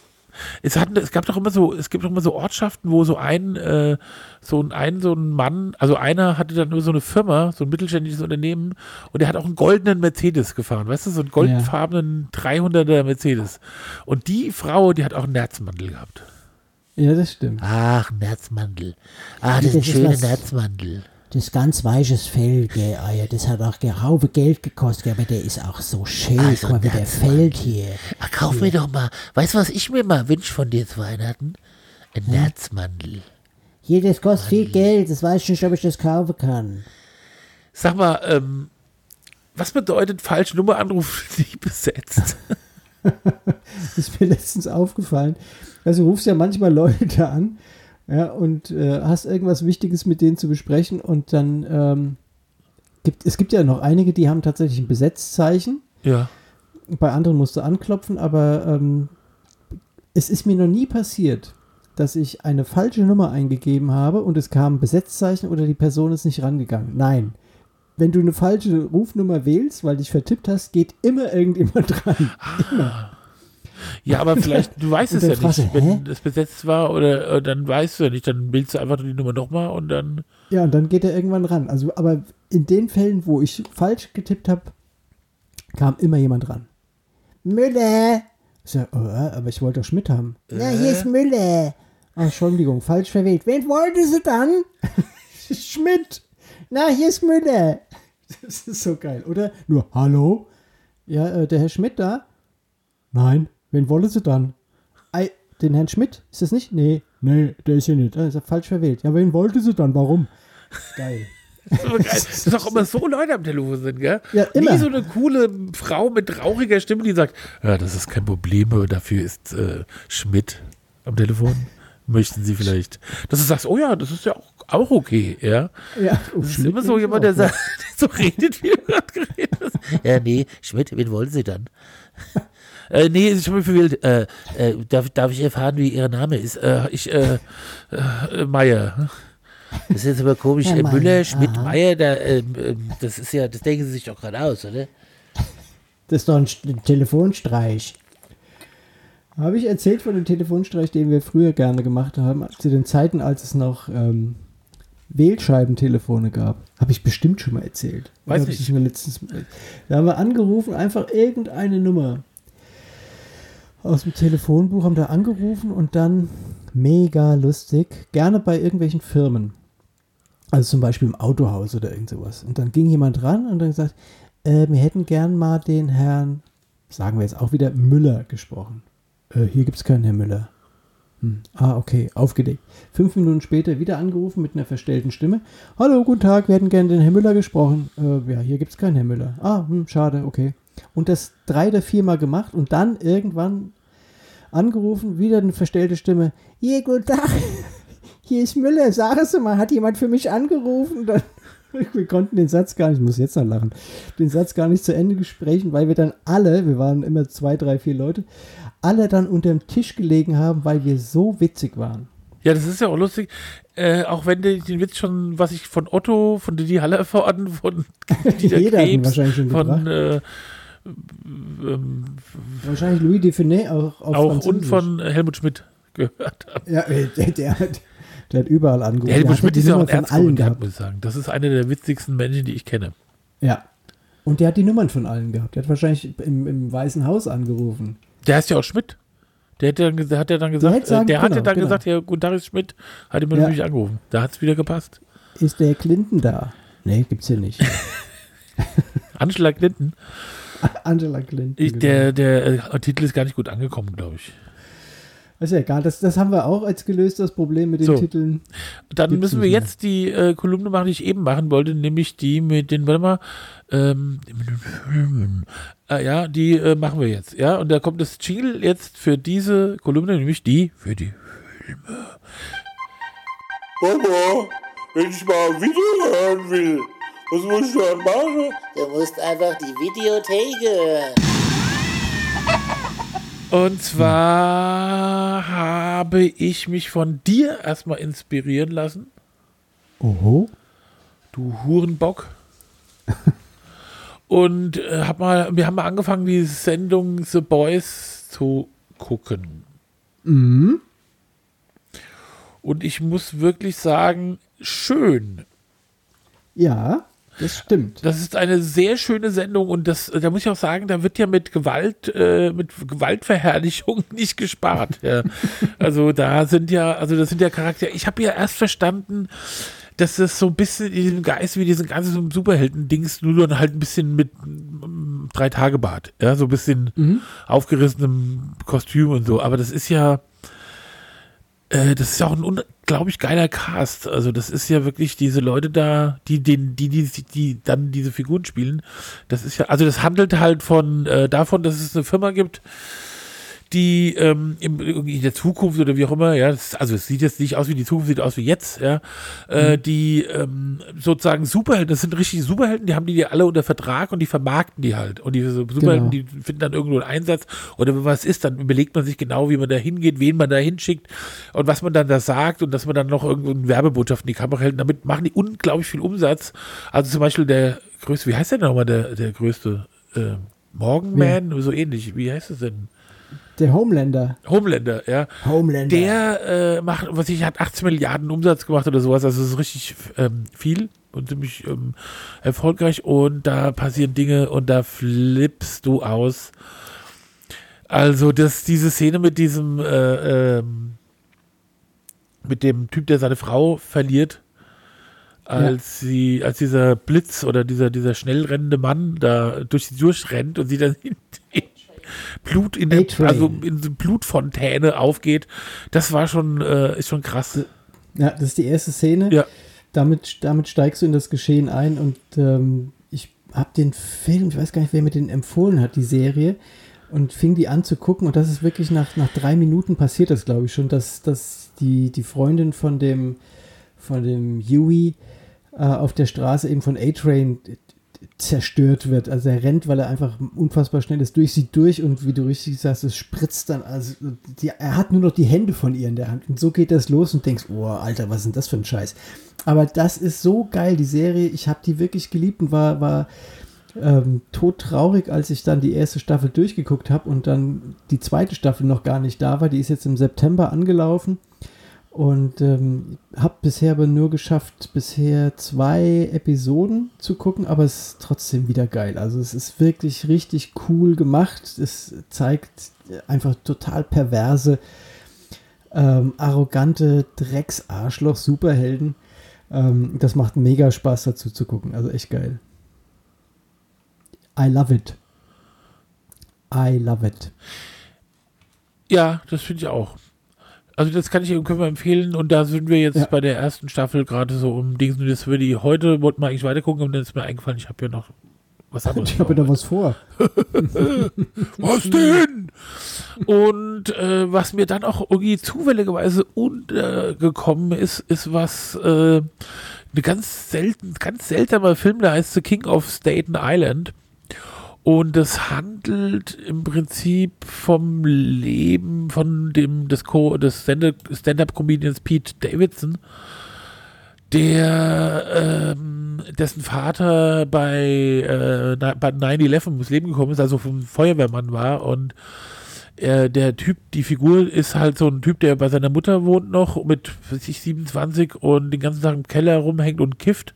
es, hatten, es gab doch immer so, es gibt doch immer so Ortschaften, wo so ein, äh, so ein, ein, so ein Mann, also einer hatte dann nur so eine Firma, so ein mittelständisches Unternehmen und der hat auch einen goldenen Mercedes gefahren, weißt du, so einen goldenfarbenen 300er Mercedes. Und die Frau, die hat auch einen Nerzmantel gehabt. ja, das stimmt. Ach, Nerzmantel. Ah, das ist Das ein ist schöner was- Nerzmantel. Das ist ganz weiches Fell, gell, ah ja, das hat auch geraufe Geld gekostet, gell, aber der ist auch so schön. Also Guck mal, wie der fällt hier. Ach, kauf mir doch mal. Weißt du, was ich mir mal wünsche von dir zu Weihnachten? Ein Nerzmantel. Hier, das kostet viel Geld, das weiß ich nicht, ob ich das kaufen kann. Sag mal, ähm, was bedeutet falsche Nummeranruf nicht besetzt? ist mir letztens aufgefallen. Also du rufst ja manchmal Leute an ja, und äh, hast irgendwas Wichtiges mit denen zu besprechen und dann ähm, gibt es gibt ja noch einige, die haben tatsächlich ein Besetzzeichen. ja. Bei anderen musst du anklopfen, aber ähm, es ist mir noch nie passiert, dass ich eine falsche Nummer eingegeben habe und es kam ein Besetzzeichen oder die Person ist nicht rangegangen. Nein. Wenn du eine falsche Rufnummer wählst, weil dich vertippt hast, geht immer irgendjemand dran. Ja, aber vielleicht, du weißt es ja fragst nicht, wenn es besetzt war oder äh, dann weißt du ja nicht, dann wählst du einfach die Nummer nochmal und dann. Ja, und dann geht er irgendwann ran. Also, aber in den Fällen, wo ich falsch getippt habe, kam immer jemand ran. Müller! Ich sag, oh, aber ich wollte doch Schmidt haben. Na, hier ist Müller. Ach, Entschuldigung, falsch verwählt. Wen wollte sie dann? Schmidt! Na, hier ist Müller! Das ist so geil, oder? Nur, hallo? Ja, äh, der Herr Schmidt da? Nein, wen wollen sie dann? Ei, den Herrn Schmidt? Ist das nicht? Nee, nee, der ist hier nicht. Ah, ist er falsch verwählt. Ja, wen wollte sie dann? Warum? Geil. Das ist, aber geil. das ist auch immer so Leute am Telefon sind, gell? Ja, immer. Nie so eine coole Frau mit trauriger Stimme, die sagt, ja, das ist kein Problem, aber dafür ist äh, Schmidt am Telefon. Möchten Sie vielleicht, dass du sagst, oh ja, das ist ja auch, auch okay, ja. Ja, Das ist immer so jemand, der sagt, der so redet, wie du gerade geredet hast. Ja, nee, Schmidt, wen wollen Sie dann? Äh, nee, ich habe mich verwählt. Äh, äh, darf, darf ich erfahren, wie Ihr Name ist? Äh, ich, äh, äh, Meier. Das ist jetzt aber komisch. Ja, äh, Müller, Schmidt, aha. Meier, da, ähm, ähm, das ist ja, das denken Sie sich doch gerade aus, oder? Das ist doch ein, St- ein Telefonstreich. Habe ich erzählt von dem Telefonstreich, den wir früher gerne gemacht haben, zu den Zeiten, als es noch ähm, Wählscheibentelefone gab? Habe ich bestimmt schon mal erzählt. Weiß nicht. ich das Mir letztens, da haben wir angerufen, einfach irgendeine Nummer aus dem Telefonbuch, haben da angerufen und dann mega lustig, gerne bei irgendwelchen Firmen. Also zum Beispiel im Autohaus oder irgend sowas. Und dann ging jemand ran und dann gesagt, äh, wir hätten gern mal den Herrn, sagen wir jetzt auch wieder, Müller gesprochen. Äh, hier gibt es keinen Herrn Müller. Hm. Ah, okay, aufgelegt. Fünf Minuten später wieder angerufen mit einer verstellten Stimme. Hallo, guten Tag, wir hätten gern den Herrn Müller gesprochen. Äh, ja, hier gibt es keinen Herrn Müller. Ah, hm, schade, okay. Und das drei oder viermal gemacht und dann irgendwann angerufen, wieder eine verstellte Stimme. Je, guten Tag, hier ist Müller, sag es mal, hat jemand für mich angerufen? Dann, wir konnten den Satz gar nicht, ich muss jetzt noch lachen, den Satz gar nicht zu Ende sprechen, weil wir dann alle, wir waren immer zwei, drei, vier Leute, alle dann unter dem Tisch gelegen haben, weil wir so witzig waren. Ja, das ist ja auch lustig. Äh, auch wenn die, den Witz schon, was ich von Otto, von Didi Hallervorden, von Dieter Jeder Krebs, wahrscheinlich schon von äh, ähm, Wahrscheinlich Louis Define auch auf auch und von Helmut Schmidt gehört habe. Ja, äh, der, der, hat, der hat überall angerufen. Der Helmut hat Schmidt ist ja auch ein allen gehabt. muss ich sagen. Das ist einer der witzigsten Menschen, die ich kenne. Ja. Und der hat die Nummern von allen gehabt. Der hat wahrscheinlich im, im Weißen Haus angerufen. Der heißt ja auch Schmidt. Der hat, dann, hat ja dann gesagt, sagen- äh, der hatte genau, dann genau. gesagt, ja, guten Tag, ist Schmidt, hat immer Ja. mich angerufen. Da hat es wieder gepasst. Ist der Clinton da? Nee, gibt's hier nicht. Angela Clinton, Angela Clinton. ich, der, der äh, Titel ist gar nicht gut angekommen, glaube ich. Ist ja egal, das, das haben wir auch als gelöst, das Problem mit den So. Titeln. Dann Gibt's müssen wir jetzt die äh, Kolumne machen, die ich eben machen wollte, nämlich die mit den, warte mal, ähm, mit den Filmen. Äh, ja, die äh, machen wir jetzt. Ja, und da kommt das Jingle jetzt für diese Kolumne, nämlich die für die Papa, wenn ich mal ein Video hören will, was muss ich dann machen? Du musst einfach die Videothek hören. Und zwar habe ich mich von dir erstmal inspirieren lassen, Oho. du Hurenbock. Und äh, hab mal, wir haben mal angefangen, die Sendung The Boys zu gucken. Mhm. Und ich muss wirklich sagen, schön. Ja, das stimmt. Das ist eine sehr schöne Sendung und das, da muss ich auch sagen, da wird ja mit Gewalt, äh, mit Gewaltverherrlichung nicht gespart. Ja. Also da sind ja, also das sind ja Charaktere. Ich habe ja erst verstanden, dass das so ein bisschen in diesem Geist wie diesen ganzen Superhelden-Dings nur dann halt ein bisschen mit mm, drei Tage Bart, ja, so ein bisschen aufgerissenem Kostüm und so. Aber das ist ja, äh, das ist ja auch ein unglaublich geiler Cast. Also das ist ja wirklich diese Leute da, die den, die, die, die dann diese Figuren spielen. Das ist ja, also das handelt halt von äh, davon, dass es eine Firma gibt, die ähm, in der Zukunft oder wie auch immer, ja, das, also es sieht jetzt nicht aus wie die Zukunft, sieht aus wie jetzt, ja, äh, die ähm, sozusagen Superhelden, das sind richtige Superhelden, die haben die ja alle unter Vertrag und die vermarkten die halt. Und diese Superhelden, Genau. die finden dann irgendwo einen Einsatz oder wenn was ist, dann überlegt man sich genau, wie man da hingeht, wen man da hinschickt und was man dann da sagt und dass man dann noch irgendwo eine Werbebotschaft in die Kamera hält. Damit machen die unglaublich viel Umsatz. Also zum Beispiel der größte, wie heißt der nochmal, der, der größte äh, Morgenman, so ähnlich, wie heißt es denn? Der Homelander. Homelander, ja. Homelander. Der äh, macht, was ich, hat 18 Milliarden Umsatz gemacht oder sowas. Also es ist richtig ähm, viel und ziemlich ähm, erfolgreich. Und da passieren Dinge und da flippst du aus. Also das, diese Szene mit diesem, äh, ähm, mit dem Typ, der seine Frau verliert, als sie, als dieser Blitz oder dieser, dieser schnell rennende Mann da durch sie durchrennt und sie dann in, in Blut in der, also in so Blutfontäne aufgeht, das war schon, äh, ist schon krass. Ja, das ist die erste Szene. Ja. Damit, damit steigst du in das Geschehen ein und ähm, ich habe den Film, ich weiß gar nicht, wer mir den empfohlen hat, die Serie, und fing die an zu gucken und das ist wirklich nach, nach drei Minuten passiert das, glaube ich schon, dass, dass die, die Freundin von dem, von dem Huey äh, auf der Straße eben von A-Train zerstört wird. Also er rennt, weil er einfach unfassbar schnell ist, durch sie durch und wie du richtig sagst, es spritzt dann, also die, er hat nur noch die Hände von ihr in der Hand und so geht das los und denkst, oh Alter, was ist denn das für ein Scheiß? Aber das ist so geil, die Serie, ich habe die wirklich geliebt und war, war ähm, todtraurig, als ich dann die erste Staffel durchgeguckt habe und dann die zweite Staffel noch gar nicht da war. Die ist jetzt im September angelaufen und ähm, habe bisher aber nur geschafft, bisher zwei Episoden zu gucken, aber es ist trotzdem wieder geil. Also es ist wirklich richtig cool gemacht. Es zeigt einfach total perverse, ähm, arrogante Drecksarschloch-Superhelden. Ähm, das macht mega Spaß dazu zu gucken. Also echt geil. I love it. I love it. Ja, das finde ich auch. Also das kann ich können wir empfehlen und da sind wir jetzt Ja. bei der ersten Staffel gerade so um Dings und das würde ich heute wollten wir eigentlich weitergucken und dann ist mir eingefallen, ich habe ja noch was anderes. Ich habe da was vor. was denn? Und äh, was mir dann auch irgendwie zufälligerweise untergekommen ist, ist was äh, eine ganz selten, ganz seltsamer Film, der heißt The King of Staten Island. Und das handelt im Prinzip vom Leben von dem des, Co des Stand- Stand-up-Comedians Pete Davidson, der ähm, dessen Vater bei, äh, bei 9-11 ums Leben gekommen ist, also vom Feuerwehrmann war. Und äh, der Typ, die Figur ist halt so ein Typ, der bei seiner Mutter wohnt noch mit weiß ich, 27 und den ganzen Tag im Keller rumhängt und kifft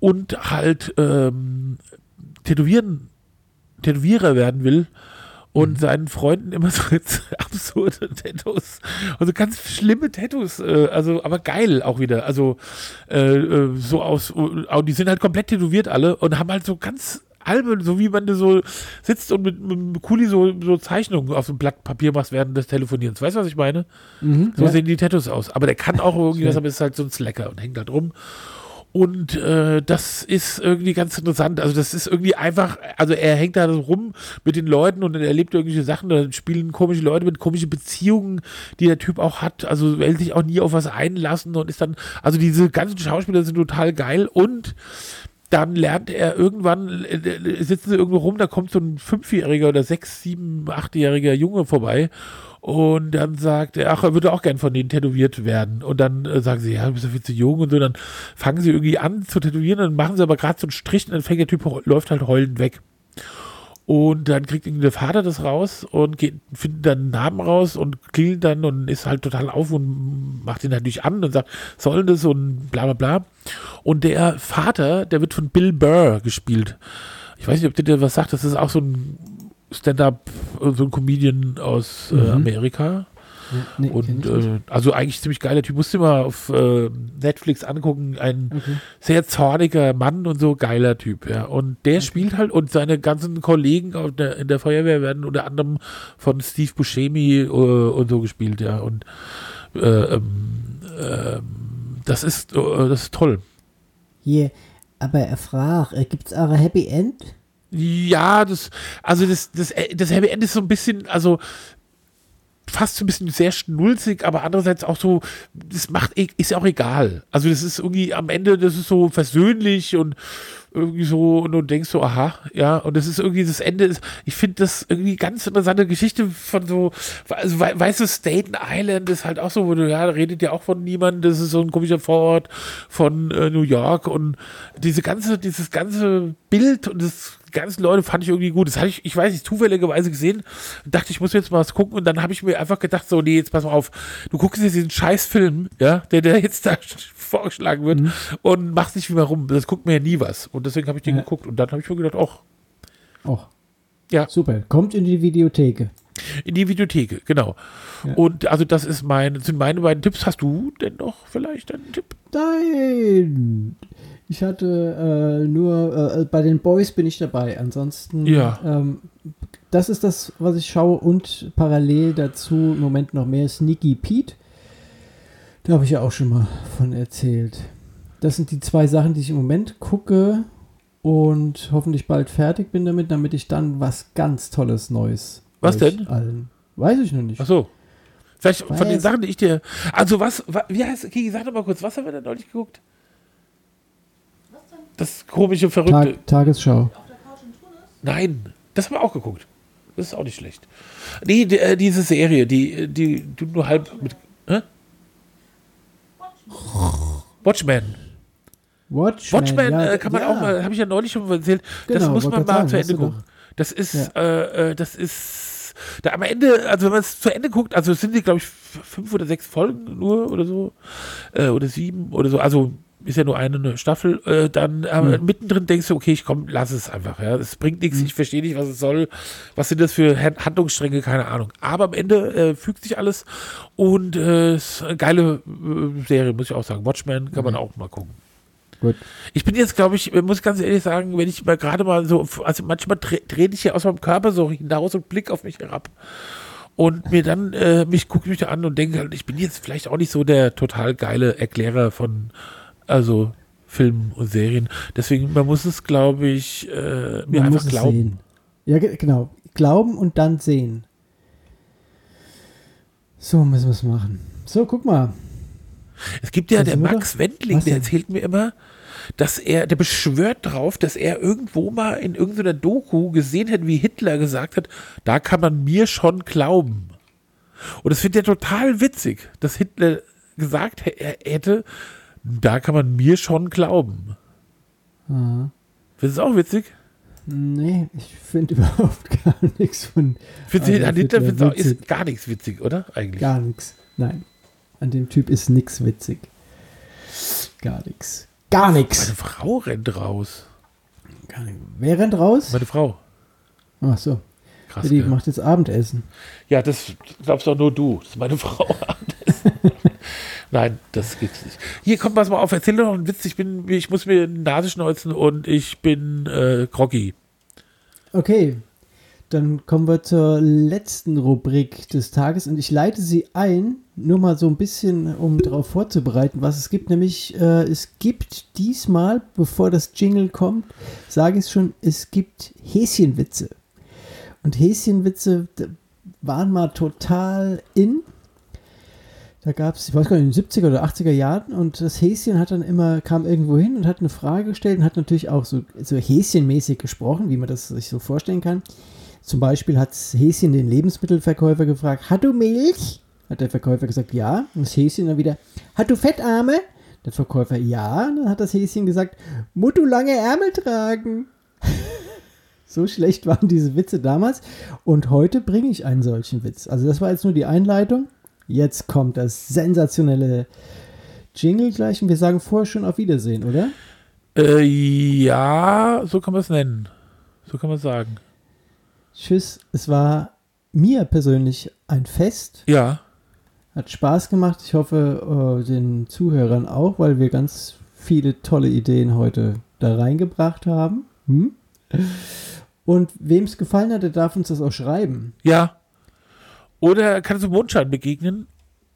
und halt ähm, tätowieren, Tätowierer werden will und seinen Freunden immer so absurde Tattoos, also ganz schlimme Tattoos, äh, also aber geil auch wieder, also äh, äh, so aus, äh, die sind halt komplett tätowiert alle und haben halt so ganz albern, so wie man da so sitzt und mit, mit einem Kuli so, so Zeichnungen auf so einem Blatt Papier machst während des Telefonierens. Weißt du, was ich meine? Mhm, So ja. sehen die Tattoos aus. Aber der kann auch irgendwie was, Schön. aber ist halt so ein Slacker und hängt da drum. Und äh, das ist irgendwie ganz interessant. Also das ist irgendwie einfach, also er hängt da rum mit den Leuten und er erlebt irgendwelche Sachen, da spielen komische Leute mit komischen Beziehungen, die der Typ auch hat. Also will sich auch nie auf was einlassen und ist dann, also diese ganzen Schauspieler sind total geil und dann lernt er irgendwann, äh, sitzen sie irgendwo rum, da kommt so ein Fünfjähriger oder sechs, sieben, achtjähriger Junge vorbei und dann sagt er, ach, er würde auch gern von denen tätowiert werden. Und dann äh, sagen sie, ja, du bist ja viel zu jung und so. Dann fangen sie irgendwie an zu tätowieren, dann machen sie aber gerade so einen Strich und dann fängt der Typ, läuft halt heulend weg. Und dann kriegt irgendwie der Vater das raus und geht, findet dann einen Namen raus und klingelt dann und ist halt total auf und macht ihn natürlich an und sagt, soll das und bla bla bla. Und der Vater, der wird von Bill Burr gespielt. Ich weiß nicht, ob der dir was sagt, das ist auch so ein Stand-up, äh, so ein Comedian aus äh, Amerika. Nee, Und äh, also eigentlich ziemlich geiler Typ. Musst du mal auf äh, Netflix angucken. Ein sehr zorniger Mann und so geiler Typ. Ja. Und der spielt halt und seine ganzen Kollegen auf der, in der Feuerwehr werden unter anderem von Steve Buscemi äh, und so gespielt. Ja. Und äh, ähm, ähm, das ist das ist toll. Hier, aber er fragt, äh, gibt's auch ein Happy End? Ja, das, also das, das, das Happy End ist so ein bisschen, also fast so ein bisschen sehr schnulzig, aber andererseits auch so, das macht, e- ist ja auch egal. Also das ist irgendwie am Ende, das ist so versöhnlich und irgendwie so, und du denkst so, aha, ja, und das ist irgendwie, das Ende ich finde das irgendwie ganz interessante Geschichte von so, also wei- weißt du, Staten Island ist halt auch so, wo du, ja, redet ja auch von niemandem, das ist so ein komischer Vorort von äh, New York und diese ganze, dieses ganze Bild und das ganzen Leute fand ich irgendwie gut. Das hatte ich, ich weiß nicht, zufälligerweise gesehen und dachte, ich muss jetzt mal was gucken. Und dann habe ich mir einfach gedacht, so, nee, jetzt pass mal auf, du guckst jetzt diesen scheiß Film, ja, der, der jetzt da vorgeschlagen wird und machst nicht wie mal rum. Das guckt mir ja nie was. Und deswegen habe ich den Ja. geguckt. Und dann habe ich mir gedacht, ach, Oh, ja, super. Kommt in die Videotheke. in die Videotheke, genau. Ja. Und also das ist mein, sind meine beiden Tipps. Hast du denn noch vielleicht einen Tipp? Nein! Ich hatte äh, nur, äh, bei den Boys bin ich dabei. Ansonsten, Ja. ähm, das ist das, was ich schaue. Und parallel dazu im Moment noch mehr Sneaky Pete. Da habe ich ja auch schon mal von erzählt. Das sind die zwei Sachen, die ich im Moment gucke und hoffentlich bald fertig bin damit, damit ich dann was ganz Tolles Neues. Was denn? Allen. Weiß ich noch nicht. Ach so. Vielleicht von den. Sachen, die ich dir. Also was, wa- wie heißt, Kiki, sag doch mal kurz, was haben wir denn neulich geguckt? Das komische, verrückte. Tag, Tagesschau. Nein, das haben wir auch geguckt. Das ist auch nicht schlecht. Nee, die, äh, diese Serie, die, die du nur halb mit. Hä? Watchmen. Watchmen, Watchmen ja, äh, kann man ja. auch mal, habe ich ja neulich schon mal erzählt, das Genau, muss wollte man mal sagen, zu Ende gucken. Das ist, äh, äh, das ist, da am Ende, also wenn man es zu Ende guckt, also es sind die, glaube ich, fünf oder sechs Folgen nur oder so, äh, oder sieben oder so, also ist ja nur eine Staffel, äh, dann aber mittendrin denkst du, okay, ich komm, lass es einfach, ja, es bringt nichts, ich verstehe nicht, was es soll, was sind das für Han- Handlungsstränge, keine Ahnung, aber am Ende äh, fügt sich alles. Und äh, ist eine geile äh, Serie, muss ich auch sagen, Watchmen kann man auch mal gucken. Gut. Ich bin jetzt, glaube ich, muss ganz ehrlich sagen, wenn ich mal gerade mal so, also manchmal drehe dreh ich hier aus meinem Körper so hinaus und blick auf mich herab. Und mir dann, äh, mich gucke mich da an und denke halt, ich bin jetzt vielleicht auch nicht so der total geile Erklärer von, also Filmen und Serien. Deswegen, man muss es, glaube ich, äh, mir Man einfach glauben. Sehen. Ja, ge- genau. Glauben und dann sehen. So müssen wir es machen. So, guck mal. Es gibt ja der Max. Wendling, der erzählt mir immer, dass er, der beschwört drauf, dass er irgendwo mal in irgendeiner Doku gesehen hat, wie Hitler gesagt hat, da kann man mir schon glauben. Und das findet er total witzig, dass Hitler gesagt hä- hätte, da kann man mir schon glauben. Ah. Findest du auch witzig? Nee, ich finde überhaupt gar nichts von. Findest du, Adolf an Hitler findest auch, ist gar nichts witzig, oder? Eigentlich. Gar nichts. Nein. An dem Typ ist nichts witzig. Gar nichts. Gar Meine nichts. Frau rennt raus. Gar nix. Wer rennt raus? Meine Frau. Ach so. Krass. Die gell? macht jetzt Abendessen. Ja, das glaubst doch nur du. Das ist meine Frau. Nein, das gibt's nicht. Hier, komm, pass mal auf, erzähl doch noch einen Witz. Ich, bin, ich muss mir die Nase schneuzen und ich bin äh, groggy. Okay, dann kommen wir zur letzten Rubrik des Tages und ich leite sie ein, nur mal so ein bisschen, um darauf vorzubereiten, was es gibt. Nämlich, äh, es gibt diesmal, bevor das Jingle kommt, sage ich es schon, es gibt Häschenwitze. Und Häschenwitze waren mal total in. Da gab es, ich weiß gar nicht, in den 70er oder 80er Jahren und das Häschen hat dann immer, kam irgendwo hin und hat eine Frage gestellt und hat natürlich auch so, so häschenmäßig gesprochen, wie man das sich so vorstellen kann. Zum Beispiel hat das Häschen den Lebensmittelverkäufer gefragt, hat du Milch? Hat der Verkäufer gesagt, ja. Und das Häschen dann wieder, hat du Fettarme? Der Verkäufer, ja. Und dann hat das Häschen gesagt, muss du lange Ärmel tragen? so schlecht waren diese Witze damals. Und heute bringe ich einen solchen Witz. Also das war jetzt nur die Einleitung. Jetzt kommt das sensationelle Jingle gleich und wir sagen vorher schon auf Wiedersehen, oder? Äh, ja, so kann man es nennen. So kann man sagen. Tschüss. Es war mir persönlich ein Fest. Ja. Hat Spaß gemacht. Ich hoffe, äh, den Zuhörern auch, weil wir ganz viele tolle Ideen heute da reingebracht haben. Hm? Und wem es gefallen hat, der darf uns das auch schreiben. Ja. Oder kannst du Mondschein begegnen?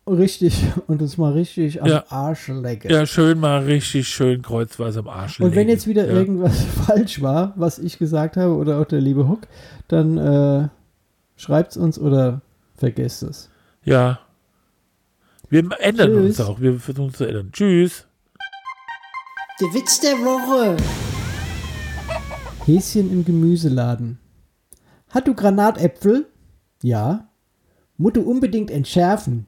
Richtig. Und uns mal richtig am Ja. Arsch lecken. Ja, schön mal richtig schön kreuzweise am Arsch Und wenn jetzt wieder ja. irgendwas falsch war, was ich gesagt habe oder auch der liebe Hook, dann äh, schreibt es uns oder vergesst es. Ja. Wir ändern Tschüss. uns auch. Wir versuchen uns zu ändern. Tschüss. Der Witz der Woche. Häschen im Gemüseladen. Hat du Granatäpfel? Ja. Du unbedingt entschärfen?